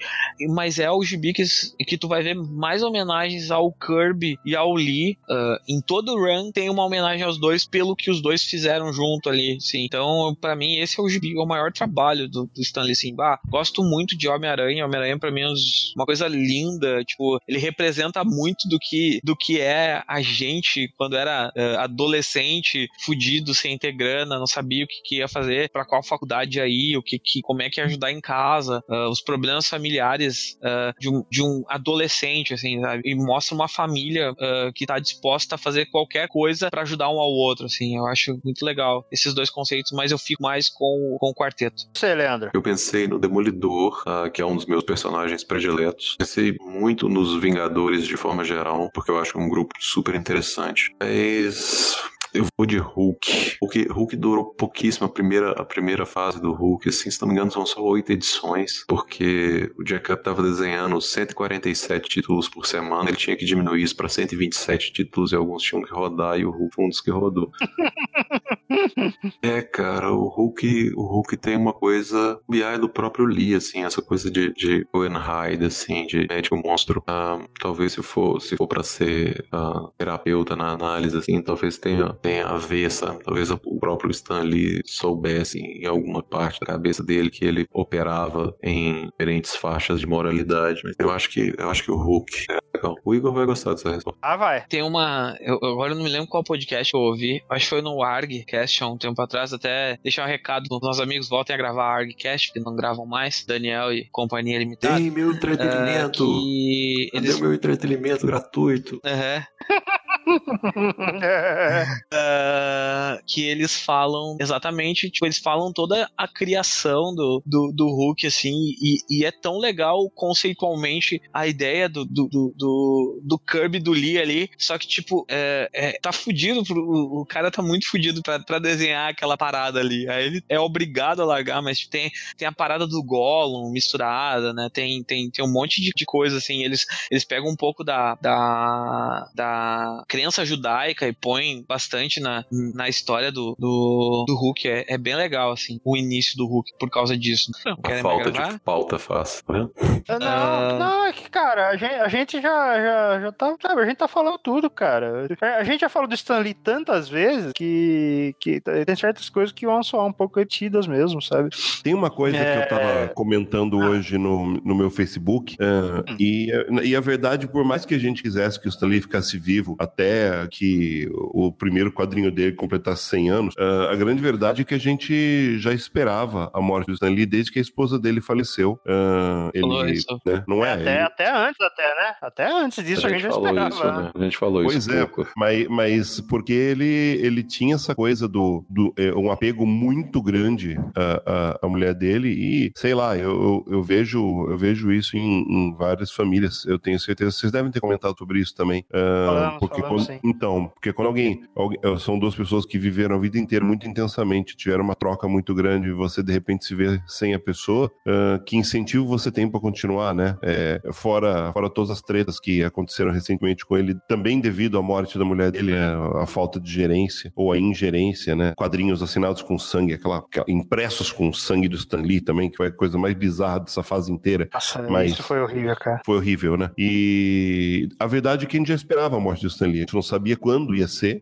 Speaker 2: mas é o gibi que, que tu vai ver mais homenagens ao Kirby e ao Lee. Uh, em todo o run tem uma homenagem aos dois pelo que os dois fizeram junto ali, sim. Então, para mim, esse é o gibi, o maior trabalho do, do Stanley Simba. Gosto muito de Homem-Aranha. Homem-Aranha, pra mim, é uma coisa linda. Tipo, ele representa muito do que, do que é a gente quando era uh, adolescente, fudido, sem ter grana, não sabia o que, que ia fazer, para qual faculdade ir, o que, que, como é que ia ajudar em casa, uh, os problemas familiares uh, de, um, de um adolescente, assim, sabe? E mostra uma família que tá disposta a fazer qualquer coisa para ajudar um ao outro, assim. Eu acho muito legal esses dois conceitos, mas eu fico mais com, com o quarteto.
Speaker 3: Você, Leandro?
Speaker 4: Eu pensei no Demolidor, que é um dos meus personagens prediletos. Pensei muito nos Vingadores de forma geral, porque eu acho que é um grupo super interessante. Mas eu vou de Hulk. Hulk, Hulk durou pouquíssimo a primeira, a primeira fase do Hulk, assim, se não me engano, são só oito edições, porque o Jack Up tava desenhando 147 títulos por semana, ele tinha que diminuir isso para 127 títulos e alguns tinham que rodar, e o Hulk foi um dos que rodou. é, cara, o Hulk, o Hulk tem uma coisa BI do próprio Lee, assim, essa coisa de, de Owen Hyde, assim, de médico monstro. Uh, talvez se for, se for pra ser uh, terapeuta na análise, assim, talvez tenha tem a ver, sabe? Talvez o próprio Stan Lee soubesse em alguma parte da cabeça dele que ele operava em diferentes faixas de moralidade. Mas eu acho que eu acho que o Hulk é legal. O Igor vai gostar dessa resposta.
Speaker 3: Ah, vai.
Speaker 2: Tem uma. Eu, agora eu não me lembro qual podcast eu ouvi. Acho que foi no ArgCast há um tempo atrás. Até deixar um recado para nossos amigos voltem a gravar ArgCast, que não gravam mais. Daniel e companhia limitada.
Speaker 4: Tem meu entretenimento. Uh, que eles... meu entretenimento gratuito.
Speaker 2: Aham. Uhum. uh, que eles falam exatamente, tipo, eles falam toda a criação do, do, do Hulk, assim, e, e é tão legal conceitualmente a ideia do, do, do, do Kirby do Lee ali, só que, tipo, é, é, tá fudido, pro, o cara tá muito fudido pra, pra desenhar aquela parada ali. Aí ele é obrigado a largar, mas tem, tem a parada do Gollum misturada, né? Tem, tem, tem um monte de, de coisa, assim, eles, eles pegam um pouco da, da, da crença judaica e põe bastante na, na história do, do, do Hulk. É, é bem legal, assim, o início do Hulk por causa disso.
Speaker 4: Não, a falta de pauta fácil, tá vendo?
Speaker 3: Não, uh... não, é que, cara, a gente, a gente já, já, já tá, sabe, a gente tá falando tudo, cara. A gente já falou do Stanley tantas vezes que, que tem certas coisas que vão soar um pouco retidas mesmo, sabe?
Speaker 1: Tem uma coisa é... que eu tava é. comentando ah. hoje no, no meu Facebook, uh, hum. e, e a verdade, por mais que a gente quisesse que o Stanley ficasse vivo até até que o primeiro quadrinho dele completasse 100 anos, uh, a grande verdade é que a gente já esperava a morte do Stan Lee desde que a esposa dele faleceu. Uh, ele, isso. Né, não é?
Speaker 3: é até,
Speaker 1: ele...
Speaker 3: até antes, até, né? Até antes disso a gente, a gente já esperava.
Speaker 4: Isso, né? A gente falou
Speaker 1: pois
Speaker 4: isso.
Speaker 1: Pois é, pouco. Mas, mas porque ele, ele tinha essa coisa do, do é, um apego muito grande à, à, à, mulher dele e, sei lá, eu, eu, vejo, eu vejo isso em, em várias famílias. Eu tenho certeza, vocês devem ter comentado sobre isso também. Uh, falamos, porque quando, então, porque quando alguém, alguém, São duas pessoas que viveram a vida inteira muito intensamente, tiveram uma troca muito grande e você de repente se vê sem a pessoa, uh, que incentivo você tem para continuar, né? É, fora, fora todas as tretas que aconteceram recentemente com ele, também devido à morte da mulher dele, a, a falta de gerência ou a ingerência, né? Quadrinhos assinados com sangue, aquela, aquela impressos com sangue do Stan Lee também, que foi a coisa mais bizarra dessa fase inteira.
Speaker 3: Nossa, Mas isso foi horrível, cara.
Speaker 1: Foi horrível, né? E a verdade é que a gente já esperava a morte do Stan Lee. A gente não sabia quando ia ser.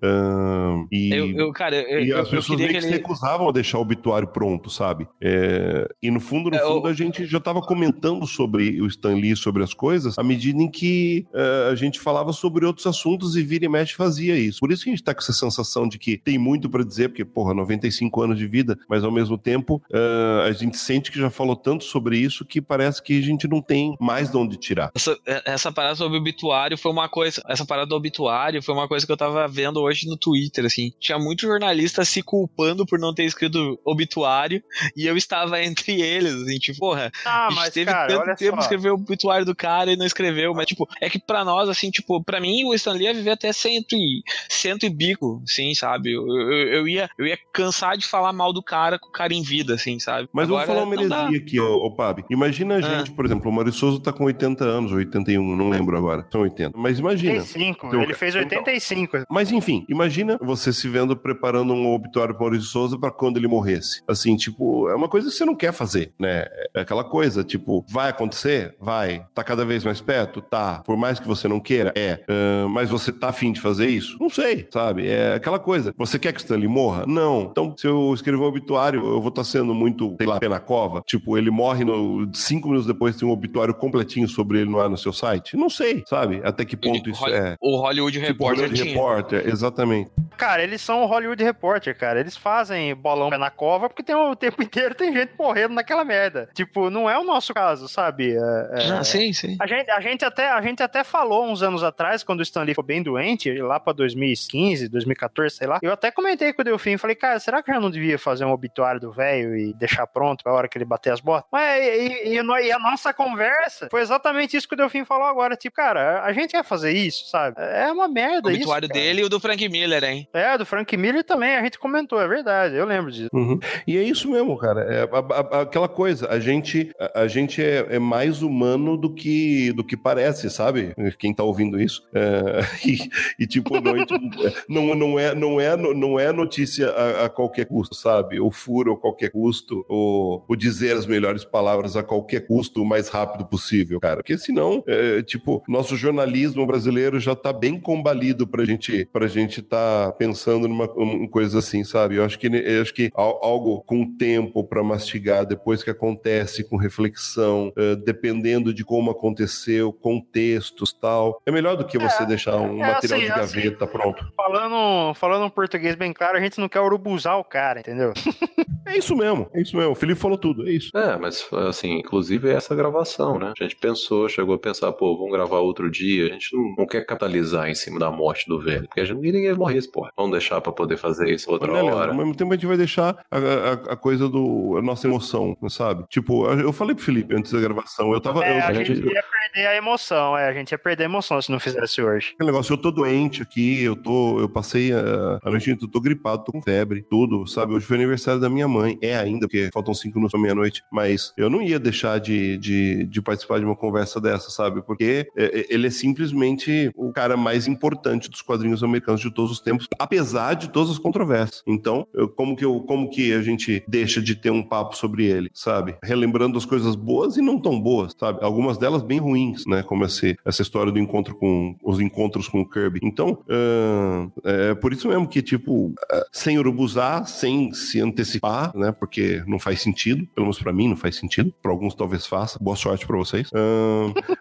Speaker 1: E,
Speaker 2: eu, eu, cara, eu,
Speaker 1: e as pessoas meio que, ele... se recusavam a deixar o obituário pronto, sabe? É, e no fundo, no é, fundo, a gente já estava comentando sobre o Stan Lee, sobre as coisas, à medida em que uh, a gente falava sobre outros assuntos e vira e mexe fazia isso. Por isso que a gente tá com essa sensação de que tem muito para dizer, porque, porra, 95 anos de vida, mas ao mesmo tempo uh, a gente sente que já falou tanto sobre isso que parece que a gente não tem mais de onde tirar.
Speaker 2: Essa, essa parada sobre o obituário foi uma coisa, essa parada do obituário foi uma coisa que eu tava vendo hoje no Twitter, assim. Tinha muito jornalista se culpando por não ter escrito obituário e eu estava entre eles, assim, tipo, porra,
Speaker 3: Ah,
Speaker 2: a gente
Speaker 3: mas,
Speaker 2: teve
Speaker 3: cara,
Speaker 2: tanto tempo
Speaker 3: só.
Speaker 2: de escrever o obituário do cara e não escreveu, mas, tipo, é que pra nós, assim, tipo, pra mim o Stan Lee ia viver até cento e, cento e bico, assim, sabe? Eu, eu, eu ia, eu ia cansar de falar mal do cara com o cara em vida, assim, sabe?
Speaker 1: Mas
Speaker 2: Agora,
Speaker 1: vou falar uma heresia aqui, ô, ô Pabi. Imagina a gente, por exemplo, o Mário Souza tá com 80 anos, 81, não lembro agora. São 80. Mas imagina.
Speaker 3: 85,
Speaker 1: Então,
Speaker 3: ele fez
Speaker 1: então.
Speaker 3: 85.
Speaker 1: Mas enfim, imagina você se vendo preparando um obituário para Maurício Souza para quando ele morresse. Assim, tipo, é uma coisa que você não quer fazer, né? É aquela coisa, tipo, vai acontecer? Vai. Tá cada vez mais perto? Tá. Por mais que você não queira? É. Ahn, mas você tá afim de fazer isso? Não sei, sabe? É aquela coisa. Você quer que o Stanley morra? Não. Então, se eu escrever um obituário, eu vou estar sendo muito, sei lá, pé na cova. Tipo, ele morre no, cinco minutos depois tem um obituário completinho sobre ele no ar no seu site? Não sei, sabe? Até que ponto isso
Speaker 2: Holly-
Speaker 1: é.
Speaker 2: O Hollywood
Speaker 1: Tipo, Hollywood
Speaker 2: tinha.
Speaker 1: Reporter, exatamente.
Speaker 3: Cara, eles são Hollywood Reporter, cara. Eles fazem bolão na cova porque tem o tempo inteiro tem gente morrendo naquela merda. Tipo, não é o nosso caso, sabe? É- é-
Speaker 2: Ah, sim, sim.
Speaker 3: A gente, a, gente até, a gente até falou uns anos atrás, quando o Stanley ficou bem doente, lá pra 2015, 2014, sei lá. Eu até comentei com o Delfim, falei, cara, será que já não devia fazer um obituário do velho e deixar pronto pra hora que ele bater as botas? Mas e, e- e a nossa conversa foi exatamente isso que o Delfim falou agora. Tipo, cara, a gente quer fazer isso, sabe? É uma
Speaker 2: O
Speaker 3: merda isso.
Speaker 2: obituário
Speaker 3: cara.
Speaker 2: dele e o do Frank Miller, hein?
Speaker 3: É, do Frank Miller também, a gente comentou, é verdade, eu lembro disso.
Speaker 1: Uhum. E é isso mesmo, cara. É a- a- aquela coisa, a gente, a, a gente é, é mais humano do que, do que parece, sabe? Quem tá ouvindo isso. É, e, e, tipo, não, não, não, é, não, é, não é notícia a, a qualquer custo, sabe? O furo a qualquer custo, o, o dizer as melhores palavras a qualquer custo o mais rápido possível, cara. Porque senão, é, tipo, nosso jornalismo brasileiro já tá bem combalido pra gente, pra gente tá pensando numa um, coisa assim, sabe? Eu acho que, eu acho que al- algo com tempo pra mastigar depois que acontece, com reflexão, eh, dependendo de como aconteceu, contextos tal, é melhor do que você
Speaker 3: É,
Speaker 1: deixar um
Speaker 3: é
Speaker 1: material
Speaker 3: assim,
Speaker 1: de
Speaker 3: assim.
Speaker 1: gaveta pronto.
Speaker 3: Falando, falando um português bem claro, a gente não quer urubuzar o cara, entendeu?
Speaker 1: É isso mesmo, é isso mesmo. O Felipe falou tudo, é isso.
Speaker 4: É, mas assim, inclusive é essa gravação, né? A gente pensou, chegou a pensar, pô, vamos gravar outro dia. A gente não, não quer capitalizar em cima da morte do velho, porque a gente não queria ninguém morresse, pô. Vamos deixar pra poder fazer isso outra
Speaker 1: Né, Leandro?
Speaker 4: hora.
Speaker 1: Ao mesmo tempo a gente vai deixar a, a- a coisa do a nossa emoção, sabe? Tipo, eu falei pro Felipe antes da gravação, eu tava.
Speaker 3: É,
Speaker 1: eu-
Speaker 3: a
Speaker 4: a
Speaker 3: gente
Speaker 4: gente-
Speaker 3: ia perder a emoção, é, a gente ia perder a emoção se não fizesse hoje.
Speaker 1: Aquele negócio, eu tô doente aqui, eu tô, eu passei a, a noite, eu tô gripado, tô com febre, tudo, sabe? Hoje foi aniversário da minha mãe, é ainda, porque faltam cinco minutos pra meia-noite, mas eu não ia deixar de, de, de participar de uma conversa dessa, sabe? Porque é, é, ele é simplesmente o cara mais importante dos quadrinhos americanos de todos os tempos, apesar de todas as controvérsias. Então, eu- como que, eu, como que a gente deixa de ter um papo sobre ele, sabe? Relembrando as coisas boas e não tão boas, sabe? Algumas delas bem ruins, né? Como esse, essa história do encontro com os encontros com o Kirby. Então, ahn, é por isso mesmo que, tipo, ah, sem urubuzar, sem se antecipar, né? Porque não faz sentido, pelo menos pra mim não faz sentido. Pra alguns talvez faça. Boa sorte pra vocês.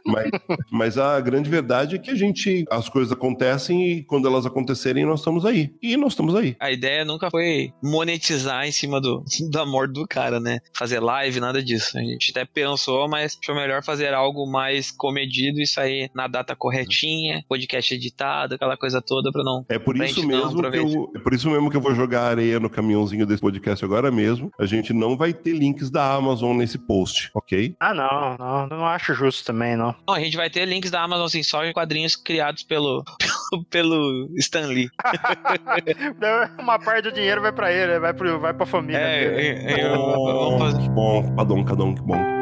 Speaker 1: Mas, mas a grande verdade é que a gente, as coisas acontecem e quando elas acontecerem, nós estamos aí. E nós estamos aí.
Speaker 2: A ideia nunca foi monetizar em cima do, da morte do cara, né? Fazer live, nada disso. A gente até pensou, mas achou melhor fazer algo mais comedido e sair na data corretinha, podcast editado, aquela coisa toda pra não.
Speaker 1: É por isso mesmo que eu, é por isso mesmo que eu vou jogar areia no caminhãozinho desse podcast agora mesmo. A gente não vai ter links da Amazon nesse post, ok?
Speaker 3: Ah, não, não, não acho justo também, não.
Speaker 2: Não, a gente vai ter links da Amazon assim, só em quadrinhos criados pelo, pelo, pelo Stan Lee.
Speaker 3: Uma parte do dinheiro vai pra ele, vai, pro, vai pra família.
Speaker 2: É,
Speaker 3: dele.
Speaker 2: é, é, vamos fazer.
Speaker 1: Que bom, padom, cadão, que bom.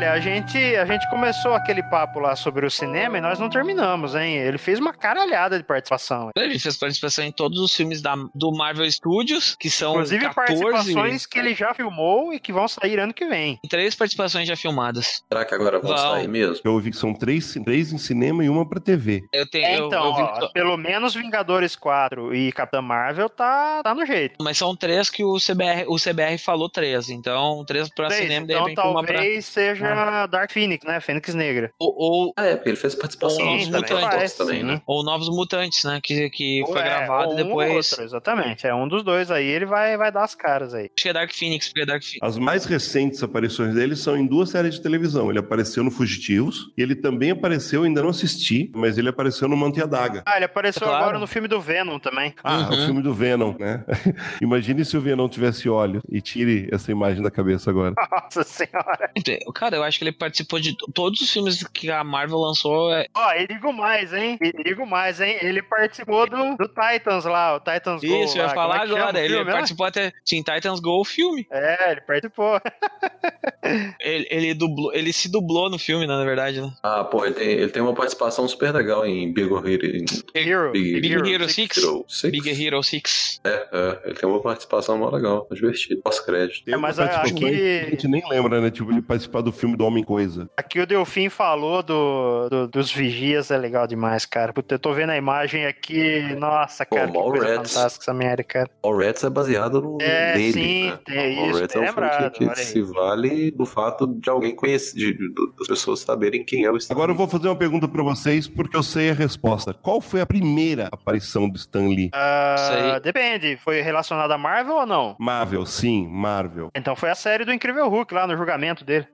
Speaker 3: Olha, a gente, a gente começou aquele papo lá sobre o cinema e nós não terminamos, hein? Ele fez uma caralhada de participação.
Speaker 2: Ele fez participação em todos os filmes da, do Marvel Studios, que são
Speaker 3: Inclusive
Speaker 2: 14.
Speaker 3: participações que ele já filmou e que vão sair ano que vem.
Speaker 2: Três participações já filmadas.
Speaker 4: Será que agora vão
Speaker 2: Vão.
Speaker 4: sair mesmo?
Speaker 1: Eu ouvi que são três, três em cinema e uma pra TV.
Speaker 2: Eu tenho.
Speaker 3: É,
Speaker 2: eu-
Speaker 3: então,
Speaker 2: eu vi
Speaker 3: ó,
Speaker 2: to-
Speaker 3: pelo menos Vingadores 4 e Capitã Marvel tá, tá no jeito.
Speaker 2: Mas são três que o CBR, o CBR falou três. Então, três pra
Speaker 3: Três,
Speaker 2: cinema, de
Speaker 3: então
Speaker 2: repente, uma pra.
Speaker 3: talvez seja seja Dark Phoenix, né? Fênix Negra.
Speaker 2: Ou, ou,
Speaker 4: Ah, é, porque ele fez participação nos
Speaker 2: também
Speaker 4: Mutantes
Speaker 3: faz,
Speaker 4: também, né?
Speaker 2: ou Novos Mutantes, né? Que, que
Speaker 3: Ou
Speaker 2: foi
Speaker 3: é,
Speaker 2: gravado
Speaker 3: ou
Speaker 2: e
Speaker 3: um ou
Speaker 2: depois.
Speaker 3: outro, exatamente. É um dos dois aí, ele vai, vai dar as caras aí.
Speaker 2: Acho que é Dark Phoenix, porque é Dark Phoenix.
Speaker 1: As mais recentes aparições dele são em duas séries de televisão. Ele apareceu no Fugitivos e ele também apareceu, ainda não assisti, mas ele apareceu no Manto e a Daga.
Speaker 3: Ah, ele apareceu
Speaker 2: Claro.
Speaker 3: agora no filme do Venom também.
Speaker 1: Ah,
Speaker 2: Uhum.
Speaker 1: o filme do Venom, né? Imagine se o Venom tivesse olhos e tire essa imagem da cabeça agora.
Speaker 3: Nossa senhora.
Speaker 2: Cara, eu acho que ele participou de todos os filmes que a Marvel lançou. é-
Speaker 3: Ó, e digo mais, hein? E digo mais, hein? Ele participou do, do Titans lá, o Titans Go.
Speaker 2: Isso, eu ia
Speaker 3: lá.
Speaker 2: falar
Speaker 3: é
Speaker 2: agora. Ele
Speaker 3: filme, né?
Speaker 2: participou até. Sim, Titans Go, o filme.
Speaker 3: É, ele participou.
Speaker 2: Ele, ele, dublou, ele se dublou no filme, né, na verdade, né?
Speaker 4: Ah, pô, ele tem, ele tem uma participação super legal em Big Hero, em
Speaker 3: Hero.
Speaker 4: Big,
Speaker 2: Big Hero 6.
Speaker 4: Hero 6.
Speaker 2: Big Hero 6.
Speaker 4: É, é, ele tem uma participação mó legal, divertido, pós-crédito.
Speaker 3: É, mas
Speaker 1: uma
Speaker 3: a-
Speaker 1: participação
Speaker 3: aqui-
Speaker 1: que a gente nem lembra, né? Tipo, ele participar do filme do Homem-Coisa.
Speaker 3: Aqui o Delfim falou do, do- dos vigias, é legal demais, cara. Puta, eu tô vendo a imagem aqui, nossa,
Speaker 4: Pô,
Speaker 3: cara, que coisa
Speaker 4: Mallrats.
Speaker 3: fantástica essa merda, cara.
Speaker 4: All Rats é baseado no
Speaker 3: É,
Speaker 4: nele,
Speaker 3: sim,
Speaker 4: né?
Speaker 3: tem
Speaker 4: All
Speaker 3: isso,
Speaker 4: Rats é um
Speaker 3: bem
Speaker 4: filme
Speaker 3: lembrado,
Speaker 4: que, que se vale do fato de alguém conhecer, de, de- das pessoas saberem quem é o Stan
Speaker 1: Agora eu vou fazer uma pergunta pra vocês, porque eu sei a resposta. Qual foi a primeira aparição do Stan Lee?
Speaker 3: Ah,
Speaker 2: aí.
Speaker 3: depende, foi relacionado a Marvel ou não?
Speaker 1: Marvel, sim, Marvel.
Speaker 3: Então foi a série do Incrível Hulk lá no julgamento dele.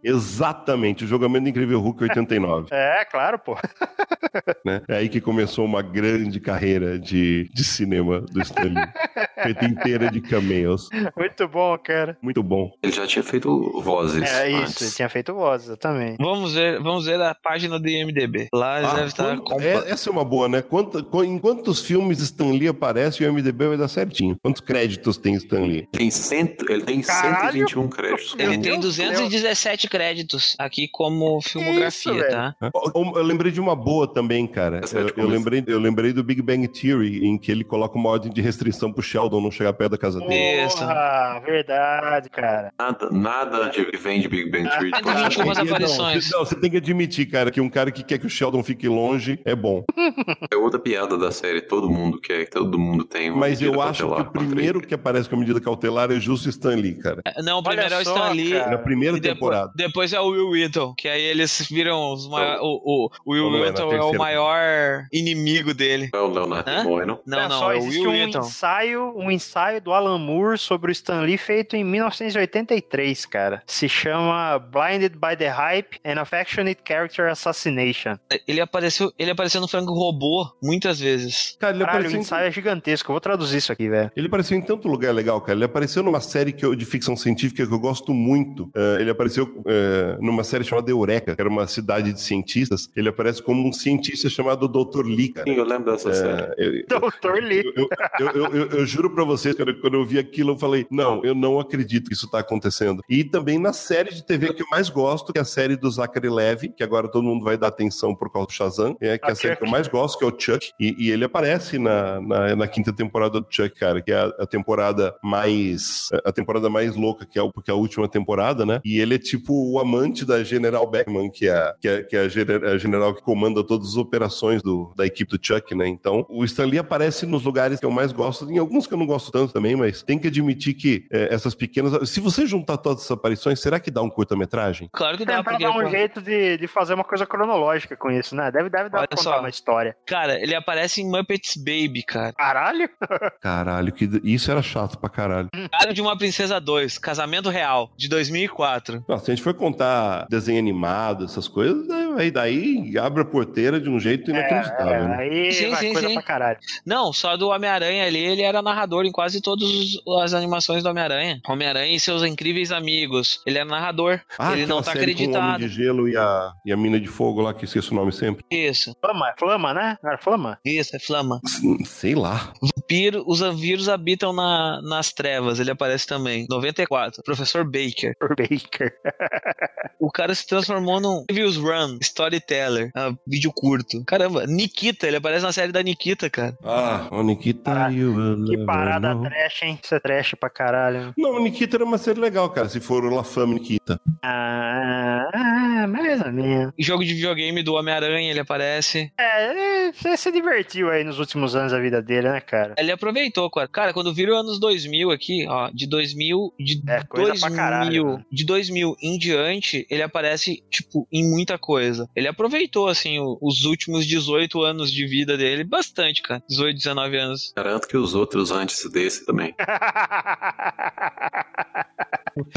Speaker 1: Exatamente, o julgamento do Incrível Hulk 89.
Speaker 3: É, claro, pô.
Speaker 1: né? É aí que começou uma grande carreira de, de cinema do Stan Lee. Feita inteira de cameos.
Speaker 3: Muito bom, cara.
Speaker 1: Muito bom.
Speaker 4: Ele já tinha feito vozes.
Speaker 3: É isso,
Speaker 4: antes.
Speaker 3: ele tinha feito voz, exatamente.
Speaker 2: Vamos ver, vamos ver a página do IMDB. Lá
Speaker 1: Ah,
Speaker 2: deve estar.
Speaker 1: quanto- é- essa é uma boa, né? Quanto, qu- em quantos filmes Stan Lee aparece, o MDB vai dar certinho. Quantos créditos tem Stan Lee?
Speaker 4: Tem cento, ele tem
Speaker 3: Caralho!
Speaker 4: 121 créditos.
Speaker 2: Ele tem
Speaker 3: Deus do céu.
Speaker 2: 217 créditos aqui como filmografia,
Speaker 3: velho?
Speaker 2: tá?
Speaker 1: Eu, eu lembrei de uma boa também, cara.
Speaker 4: É
Speaker 1: Eu,
Speaker 4: de
Speaker 1: eu lembrei, eu lembrei do Big Bang Theory, em que ele coloca uma ordem de restrição pro Sheldon não chegar perto da casa dele.
Speaker 2: Isso.
Speaker 3: Porra, verdade, cara.
Speaker 4: Nada, nada de que vem de Big Bang Theory.
Speaker 2: Ah,
Speaker 4: pode
Speaker 2: não,
Speaker 4: achar.
Speaker 2: umas
Speaker 1: Não,
Speaker 2: aparições.
Speaker 1: você- Não, você tem que admitir, cara, que um cara que quer que o Sheldon fique longe é bom.
Speaker 4: É outra piada da série, todo mundo quer, todo mundo tem uma
Speaker 1: Mas eu acho que o primeiro que aparece com a medida cautelar é justo Stan Lee, cara.
Speaker 2: Não, o primeiro é o
Speaker 3: só,
Speaker 2: Stan Lee.
Speaker 3: cara.
Speaker 1: Na primeira
Speaker 2: E depois,
Speaker 1: temporada.
Speaker 2: depois é o Will Wheaton, que aí eles viram os maior, o, o, o Will
Speaker 1: não é
Speaker 2: Wheaton é, o maior inimigo dele.
Speaker 4: ele. Não é o Leonard
Speaker 2: Hã?
Speaker 4: Não?
Speaker 2: Não,
Speaker 3: Olha
Speaker 2: não,
Speaker 3: só,
Speaker 2: é o
Speaker 3: existe
Speaker 2: Will
Speaker 3: um
Speaker 2: Wheaton.
Speaker 3: ensaio, um ensaio do Alan Moore sobre o Stan Lee feito em 1983, cara. Se chama Blinded by the Hype and Affectionate Character Assassination.
Speaker 2: Ele apareceu, ele apareceu no Frango Robô muitas vezes.
Speaker 1: Cara, ele
Speaker 3: Caralho, o
Speaker 1: apareceu, em,
Speaker 3: ensaio é gigantesco. Eu vou traduzir isso aqui, velho.
Speaker 1: ele apareceu em tanto lugar legal, cara. Ele apareceu numa série que eu- de ficção científica que eu gosto muito. Eh, ele apareceu eh, numa série chamada Eureka, que era uma cidade de cientistas. Ele aparece como um cientista chamado Dr. Lee, cara.
Speaker 4: Sim, eu lembro dessa série.
Speaker 1: Eh, eu-
Speaker 3: Doutor Lee.
Speaker 1: Eu, eu, eu, eu- eu juro pra vocês, cara, quando eu vi aquilo, eu falei, não, eu não acredito que isso tá acontecendo. E também na série de TV que eu mais gosto, que é a série do Zachary Levy, que agora todo mundo vai dar atenção por causa do Shazam, é, que é a
Speaker 3: A
Speaker 1: série que eu mais gosto, que é o Chuck, e, e ele aparece na, na, na quinta temporada do Chuck, cara, que é a, a temporada mais a temporada mais louca, que é, o- porque é a última temporada, né? E ele é tipo o amante da General Beckman, que é, a- que é, que é a, gener- a general que comanda todas as operações do, da equipe do Chuck, né? Então, o Stan Lee aparece nos lugares que eu mais gosto, em alguns que eu não gosto tanto também, mas tem que admitir que é, essas pequenas. Se você juntar todas essas aparições, será que dá um curta-metragem?
Speaker 2: Claro que dá,
Speaker 3: Tentar
Speaker 2: porque.
Speaker 3: dar um jeito de, de fazer uma coisa cronológica com isso, né? Deve, deve dar
Speaker 2: Olha
Speaker 3: pra contar
Speaker 2: só.
Speaker 3: uma história.
Speaker 2: Cara, ele aparece em Muppets Baby, cara.
Speaker 3: Caralho?
Speaker 1: Caralho, que isso era chato pra caralho.
Speaker 2: Cara de uma Princesa 2, Casamento Real, de 2004.
Speaker 1: Nossa, se a gente for contar desenho animado, essas coisas, aí daí abre a porteira de um jeito inacreditável,
Speaker 3: É,
Speaker 1: né?
Speaker 3: aí
Speaker 2: Sim,
Speaker 3: vai
Speaker 2: sim,
Speaker 3: coisa
Speaker 2: sim.
Speaker 3: pra caralho.
Speaker 2: Não, só do Homem-Aranha ali, ele era narrador em quase todas as animações do Homem-Aranha. Homem-Aranha e seus incríveis amigos. Ele é narrador. ele não tá
Speaker 1: série com o Homem
Speaker 2: acreditado.
Speaker 1: de gelo e a, e a mina de fogo lá, que esqueço o nome sempre.
Speaker 2: Isso,
Speaker 3: Flama, Flama, né? Era Flama?
Speaker 2: isso, é Flama.
Speaker 1: Sei lá.
Speaker 2: Vampiro, os vampiros habitam na, nas trevas, ele aparece também. 94, Professor Baker.
Speaker 3: Baker.
Speaker 2: O cara se transformou num Reviews Run, Storyteller, ah, vídeo curto. Caramba, Nikita, ele aparece na série da Nikita, cara.
Speaker 1: Ah, o Nikita
Speaker 3: Ah, Que parada
Speaker 1: know.
Speaker 3: trash, hein? Isso é trash pra caralho.
Speaker 1: Não, o Nikita era uma série legal, cara, se for o La Fama Nikita.
Speaker 3: Ah, ah, mais ou menos.
Speaker 2: Jogo de videogame do Homem-Aranha ele aparece.
Speaker 3: É, ele se divertiu aí nos últimos anos da vida dele, né, cara?
Speaker 2: Ele aproveitou, cara. Cara, quando vira os anos 2000 aqui, ó, de 2000, de
Speaker 3: É, coisa pra
Speaker 2: 2000,
Speaker 3: caralho, né?
Speaker 2: de 2000 em diante, ele aparece, tipo, em muita coisa. Ele aproveitou, assim, o- os últimos 18 anos de vida dele, bastante, cara. 18, 19 anos.
Speaker 4: Garanto que os outros antes desse também.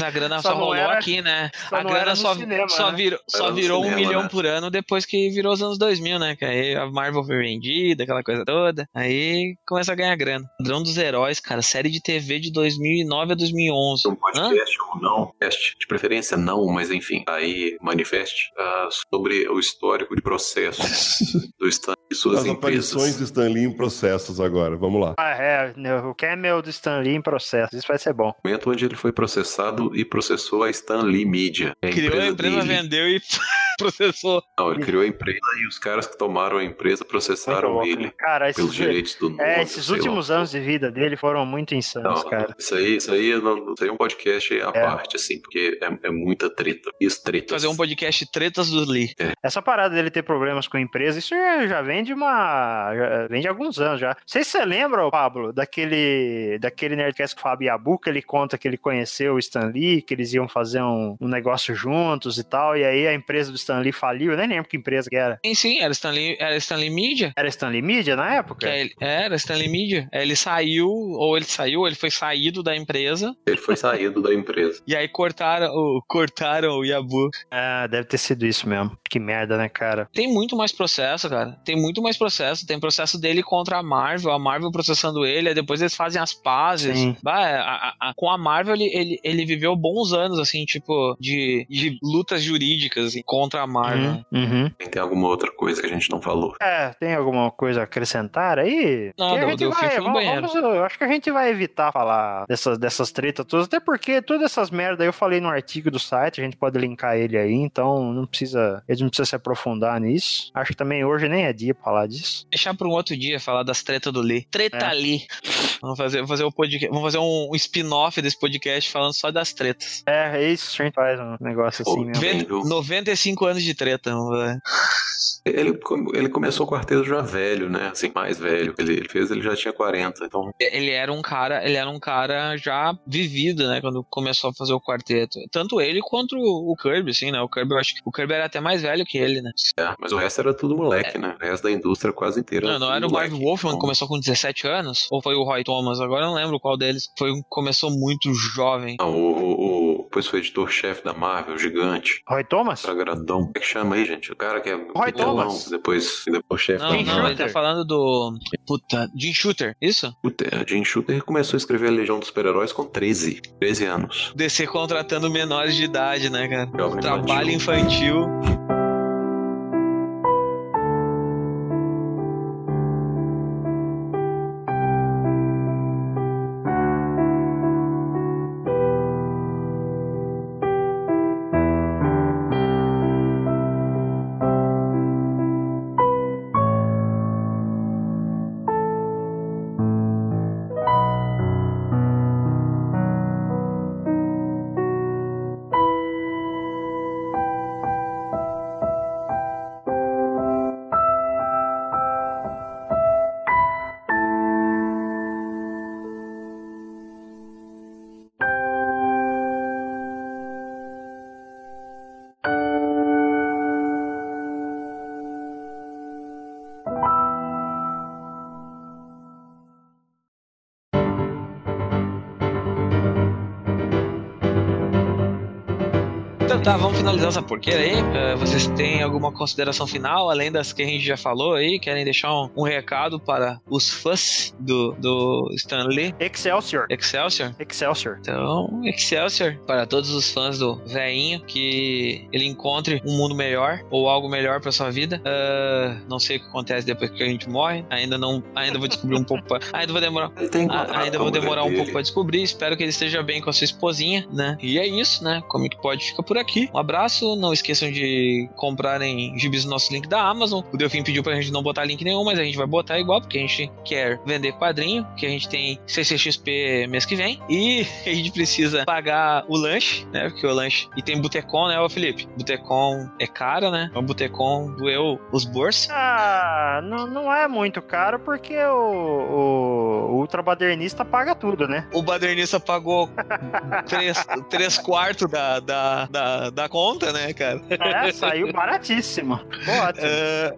Speaker 2: A grana
Speaker 3: Só
Speaker 2: só, rolou
Speaker 3: era-
Speaker 2: aqui, né?
Speaker 3: só
Speaker 2: a grana só,
Speaker 3: cinema,
Speaker 2: só,
Speaker 3: né?
Speaker 2: virou, só
Speaker 4: Era no
Speaker 2: virou um
Speaker 4: cinema,
Speaker 2: milhão
Speaker 4: né?
Speaker 2: por ano depois que virou os anos 2000, né? Que aí a Marvel foi vendida, aquela coisa toda. Aí começa a ganhar grana. Padrão dos Heróis, cara. Série de TV de 2009 a 2011.
Speaker 4: Um podcast ou não, podcast, de preferência não, mas enfim, aí manifeste ah, sobre o histórico de processos do Stan e suas
Speaker 1: As aparições
Speaker 4: empresas.
Speaker 1: de Stan Lee em processos agora. Vamos lá.
Speaker 3: Ah, é, o Camel do Stan Lee em processo. Isso vai ser bom.
Speaker 4: momento onde ele foi processado e processou a Stan Lee Media. a
Speaker 2: Criou a empresa,
Speaker 4: dele.
Speaker 2: vendeu e processou.
Speaker 4: Não, ele criou a empresa e os caras que tomaram a empresa processaram
Speaker 3: louco,
Speaker 4: ele
Speaker 3: né? Cara,
Speaker 4: pelos
Speaker 3: esses,
Speaker 4: direitos do nome.
Speaker 3: é, esses
Speaker 4: sei lá.
Speaker 3: últimos anos de vida dele foram muito insanos,
Speaker 4: Não,
Speaker 3: cara.
Speaker 4: Isso aí, isso aí, não, isso aí é um podcast à
Speaker 3: É.
Speaker 4: parte, assim, porque é, é muita treta. As tretas.
Speaker 2: Fazer um podcast Tretas do Lee.
Speaker 3: Essa parada dele ter problemas com a empresa, isso já, já vem de uma. Já vem de alguns anos já. Não sei se você lembra, Pablo, daquele, daquele Nerdcast com o Fábio Yabu, que ele conta que ele conheceu o Stan Lee, que eles iam fazer um, um negócio juntos e tal, e aí a empresa do Stan Lee faliu, eu nem lembro que empresa que era.
Speaker 2: Sim, sim, era Stanley, era Stanley Media.
Speaker 3: Era Stan Lee Media na época?
Speaker 2: É ele, era Stanley Media. Aí Ele saiu, ou ele saiu, ou ele foi saído da empresa.
Speaker 4: Ele foi saído da empresa.
Speaker 2: E aí cortaram, o- cortaram o Yabu.
Speaker 3: Ah, deve ter sido isso mesmo. Que merda, né, cara?
Speaker 2: Tem muito mais processo, cara. Tem muito mais processo. Tem processo dele contra a Marvel, a Marvel processando ele, aí depois eles fazem as pazes.
Speaker 3: Sim.
Speaker 2: Bah, a- a- a- com a Marvel, ele, ele, ele viveu bons anos, assim, tipo, de, de lutas jurídicas assim, contra a
Speaker 3: uhum. né? Uhum.
Speaker 4: Tem alguma outra coisa que a gente não falou?
Speaker 3: É, tem alguma coisa a acrescentar aí? Não, a gente vai, vamos,
Speaker 2: banheiro.
Speaker 3: eu acho que a gente vai evitar falar dessas, dessas tretas todas, até porque todas essas merdas eu falei no artigo do site, a gente pode linkar ele aí, então não precisa, a gente não precisa se aprofundar nisso. Acho que também hoje nem é dia pra falar disso.
Speaker 2: Deixar pra um outro dia falar das tretas do Lee. Treta
Speaker 3: é.
Speaker 2: Lee. Vamos fazer, fazer um podcast, vamos fazer um spin-off desse podcast falando só das tretas.
Speaker 3: É, é isso, a gente faz um negócio assim mesmo.
Speaker 2: 95 cinco anos de treta, velho.
Speaker 4: Ele, ele começou o quarteto já velho, né? Assim, mais velho. Ele, ele, fez, ele já tinha 40, então.
Speaker 2: Ele era um cara, ele era um cara já vivido, né? Quando começou a fazer o quarteto. Tanto ele quanto o Kirby, assim, né? O Kirby, eu acho que o Kirby era até mais velho que ele, né?
Speaker 4: É, mas o resto era tudo moleque, é. né? O resto da indústria quase inteira.
Speaker 2: Não, não era, o Marv Wolfman que
Speaker 4: então,
Speaker 2: começou com 17 anos? Ou foi o Roy Thomas? Agora eu não lembro qual deles. Foi começou muito jovem.
Speaker 4: Não, o, o, o depois foi editor-chefe da Marvel, gigante.
Speaker 3: Roy Thomas?
Speaker 4: Era grandão. Como é que chama aí, gente? O cara que é
Speaker 3: Roy Thomas.
Speaker 4: depois, depois chefe
Speaker 2: Não, não,
Speaker 4: Marvel.
Speaker 2: ele tá
Speaker 3: Shooter.
Speaker 2: falando do. Puta, Jim Shooter, isso?
Speaker 4: Puta, a Jim Shooter começou a escrever a Legião dos Super-Heróis com 13. 13 anos.
Speaker 2: DC contratando menores de idade, né, cara?
Speaker 4: Jovem
Speaker 2: Trabalho infantil. Então finalizar essa porqueira aí. Eh, vocês têm alguma consideração final, além das que a gente já falou aí? Querem deixar um, um recado para os fãs do, do Stan Lee?
Speaker 3: Excelsior.
Speaker 2: Excelsior?
Speaker 3: Excelsior.
Speaker 2: Então, Excelsior para todos os fãs do veinho, que ele encontre um mundo melhor ou algo melhor para sua vida. Ah, não sei o que acontece depois que a gente morre. Ainda não, ainda vou descobrir um pouco. pra- ainda vou demorar.
Speaker 4: Encontrado
Speaker 2: ainda
Speaker 4: a
Speaker 2: vou demorar um pouco pra descobrir. Espero que ele esteja bem com a sua esposinha, né? E é isso, né? Como que pode ficar por por aqui. Um abraço, não esqueçam de comprarem gibis no nosso link da Amazon. O Delfim pediu pra gente não botar link nenhum, mas a gente vai botar igual, porque a gente quer vender quadrinho, que a gente tem CCXP mês que vem, e a gente precisa pagar o lanche, né? Porque o lanche. E tem Botecon, né, ô Felipe? Botecon é caro, né? O Botecon doeu os bolsos.
Speaker 3: Ah, não, não é muito caro porque o, o, o ultrabadernista paga tudo, né?
Speaker 2: O badernista pagou três, três quartos da, da, da, da conta, né, cara?
Speaker 3: É, saiu baratíssimo. Ótimo.
Speaker 2: É,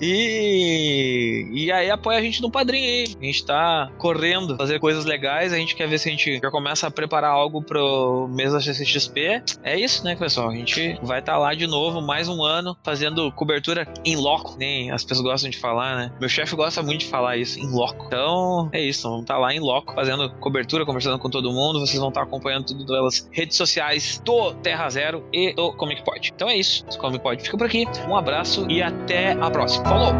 Speaker 2: e, e aí apoia a gente no padrinho aí. A gente tá correndo, fazer coisas legais. A gente quer ver se a gente já começa a preparar algo pro mês da CCXP. É isso, né, pessoal? A gente vai estar tá lá de novo mais um ano fazendo cobertura em loco. Nem as pessoas gostam de falar, né? Meu chefe gosta muito de falar isso, em loco. Então é isso, vamos estar tá lá em loco fazendo cobertura, conversando com todo mundo. Vocês vão estar tá acompanhando tudo pelas redes sociais do Terra Zero e do Comic Pod. Então é isso. O Comic Pod fica por aqui. Um abraço e até a próxima. Falou!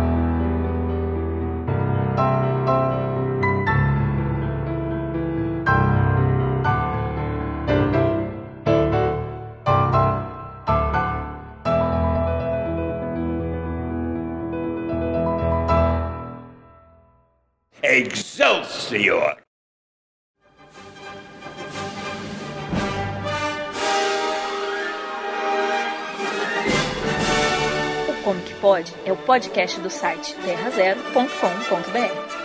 Speaker 5: Excelsior!
Speaker 6: É o podcast do site terrazero.com.br.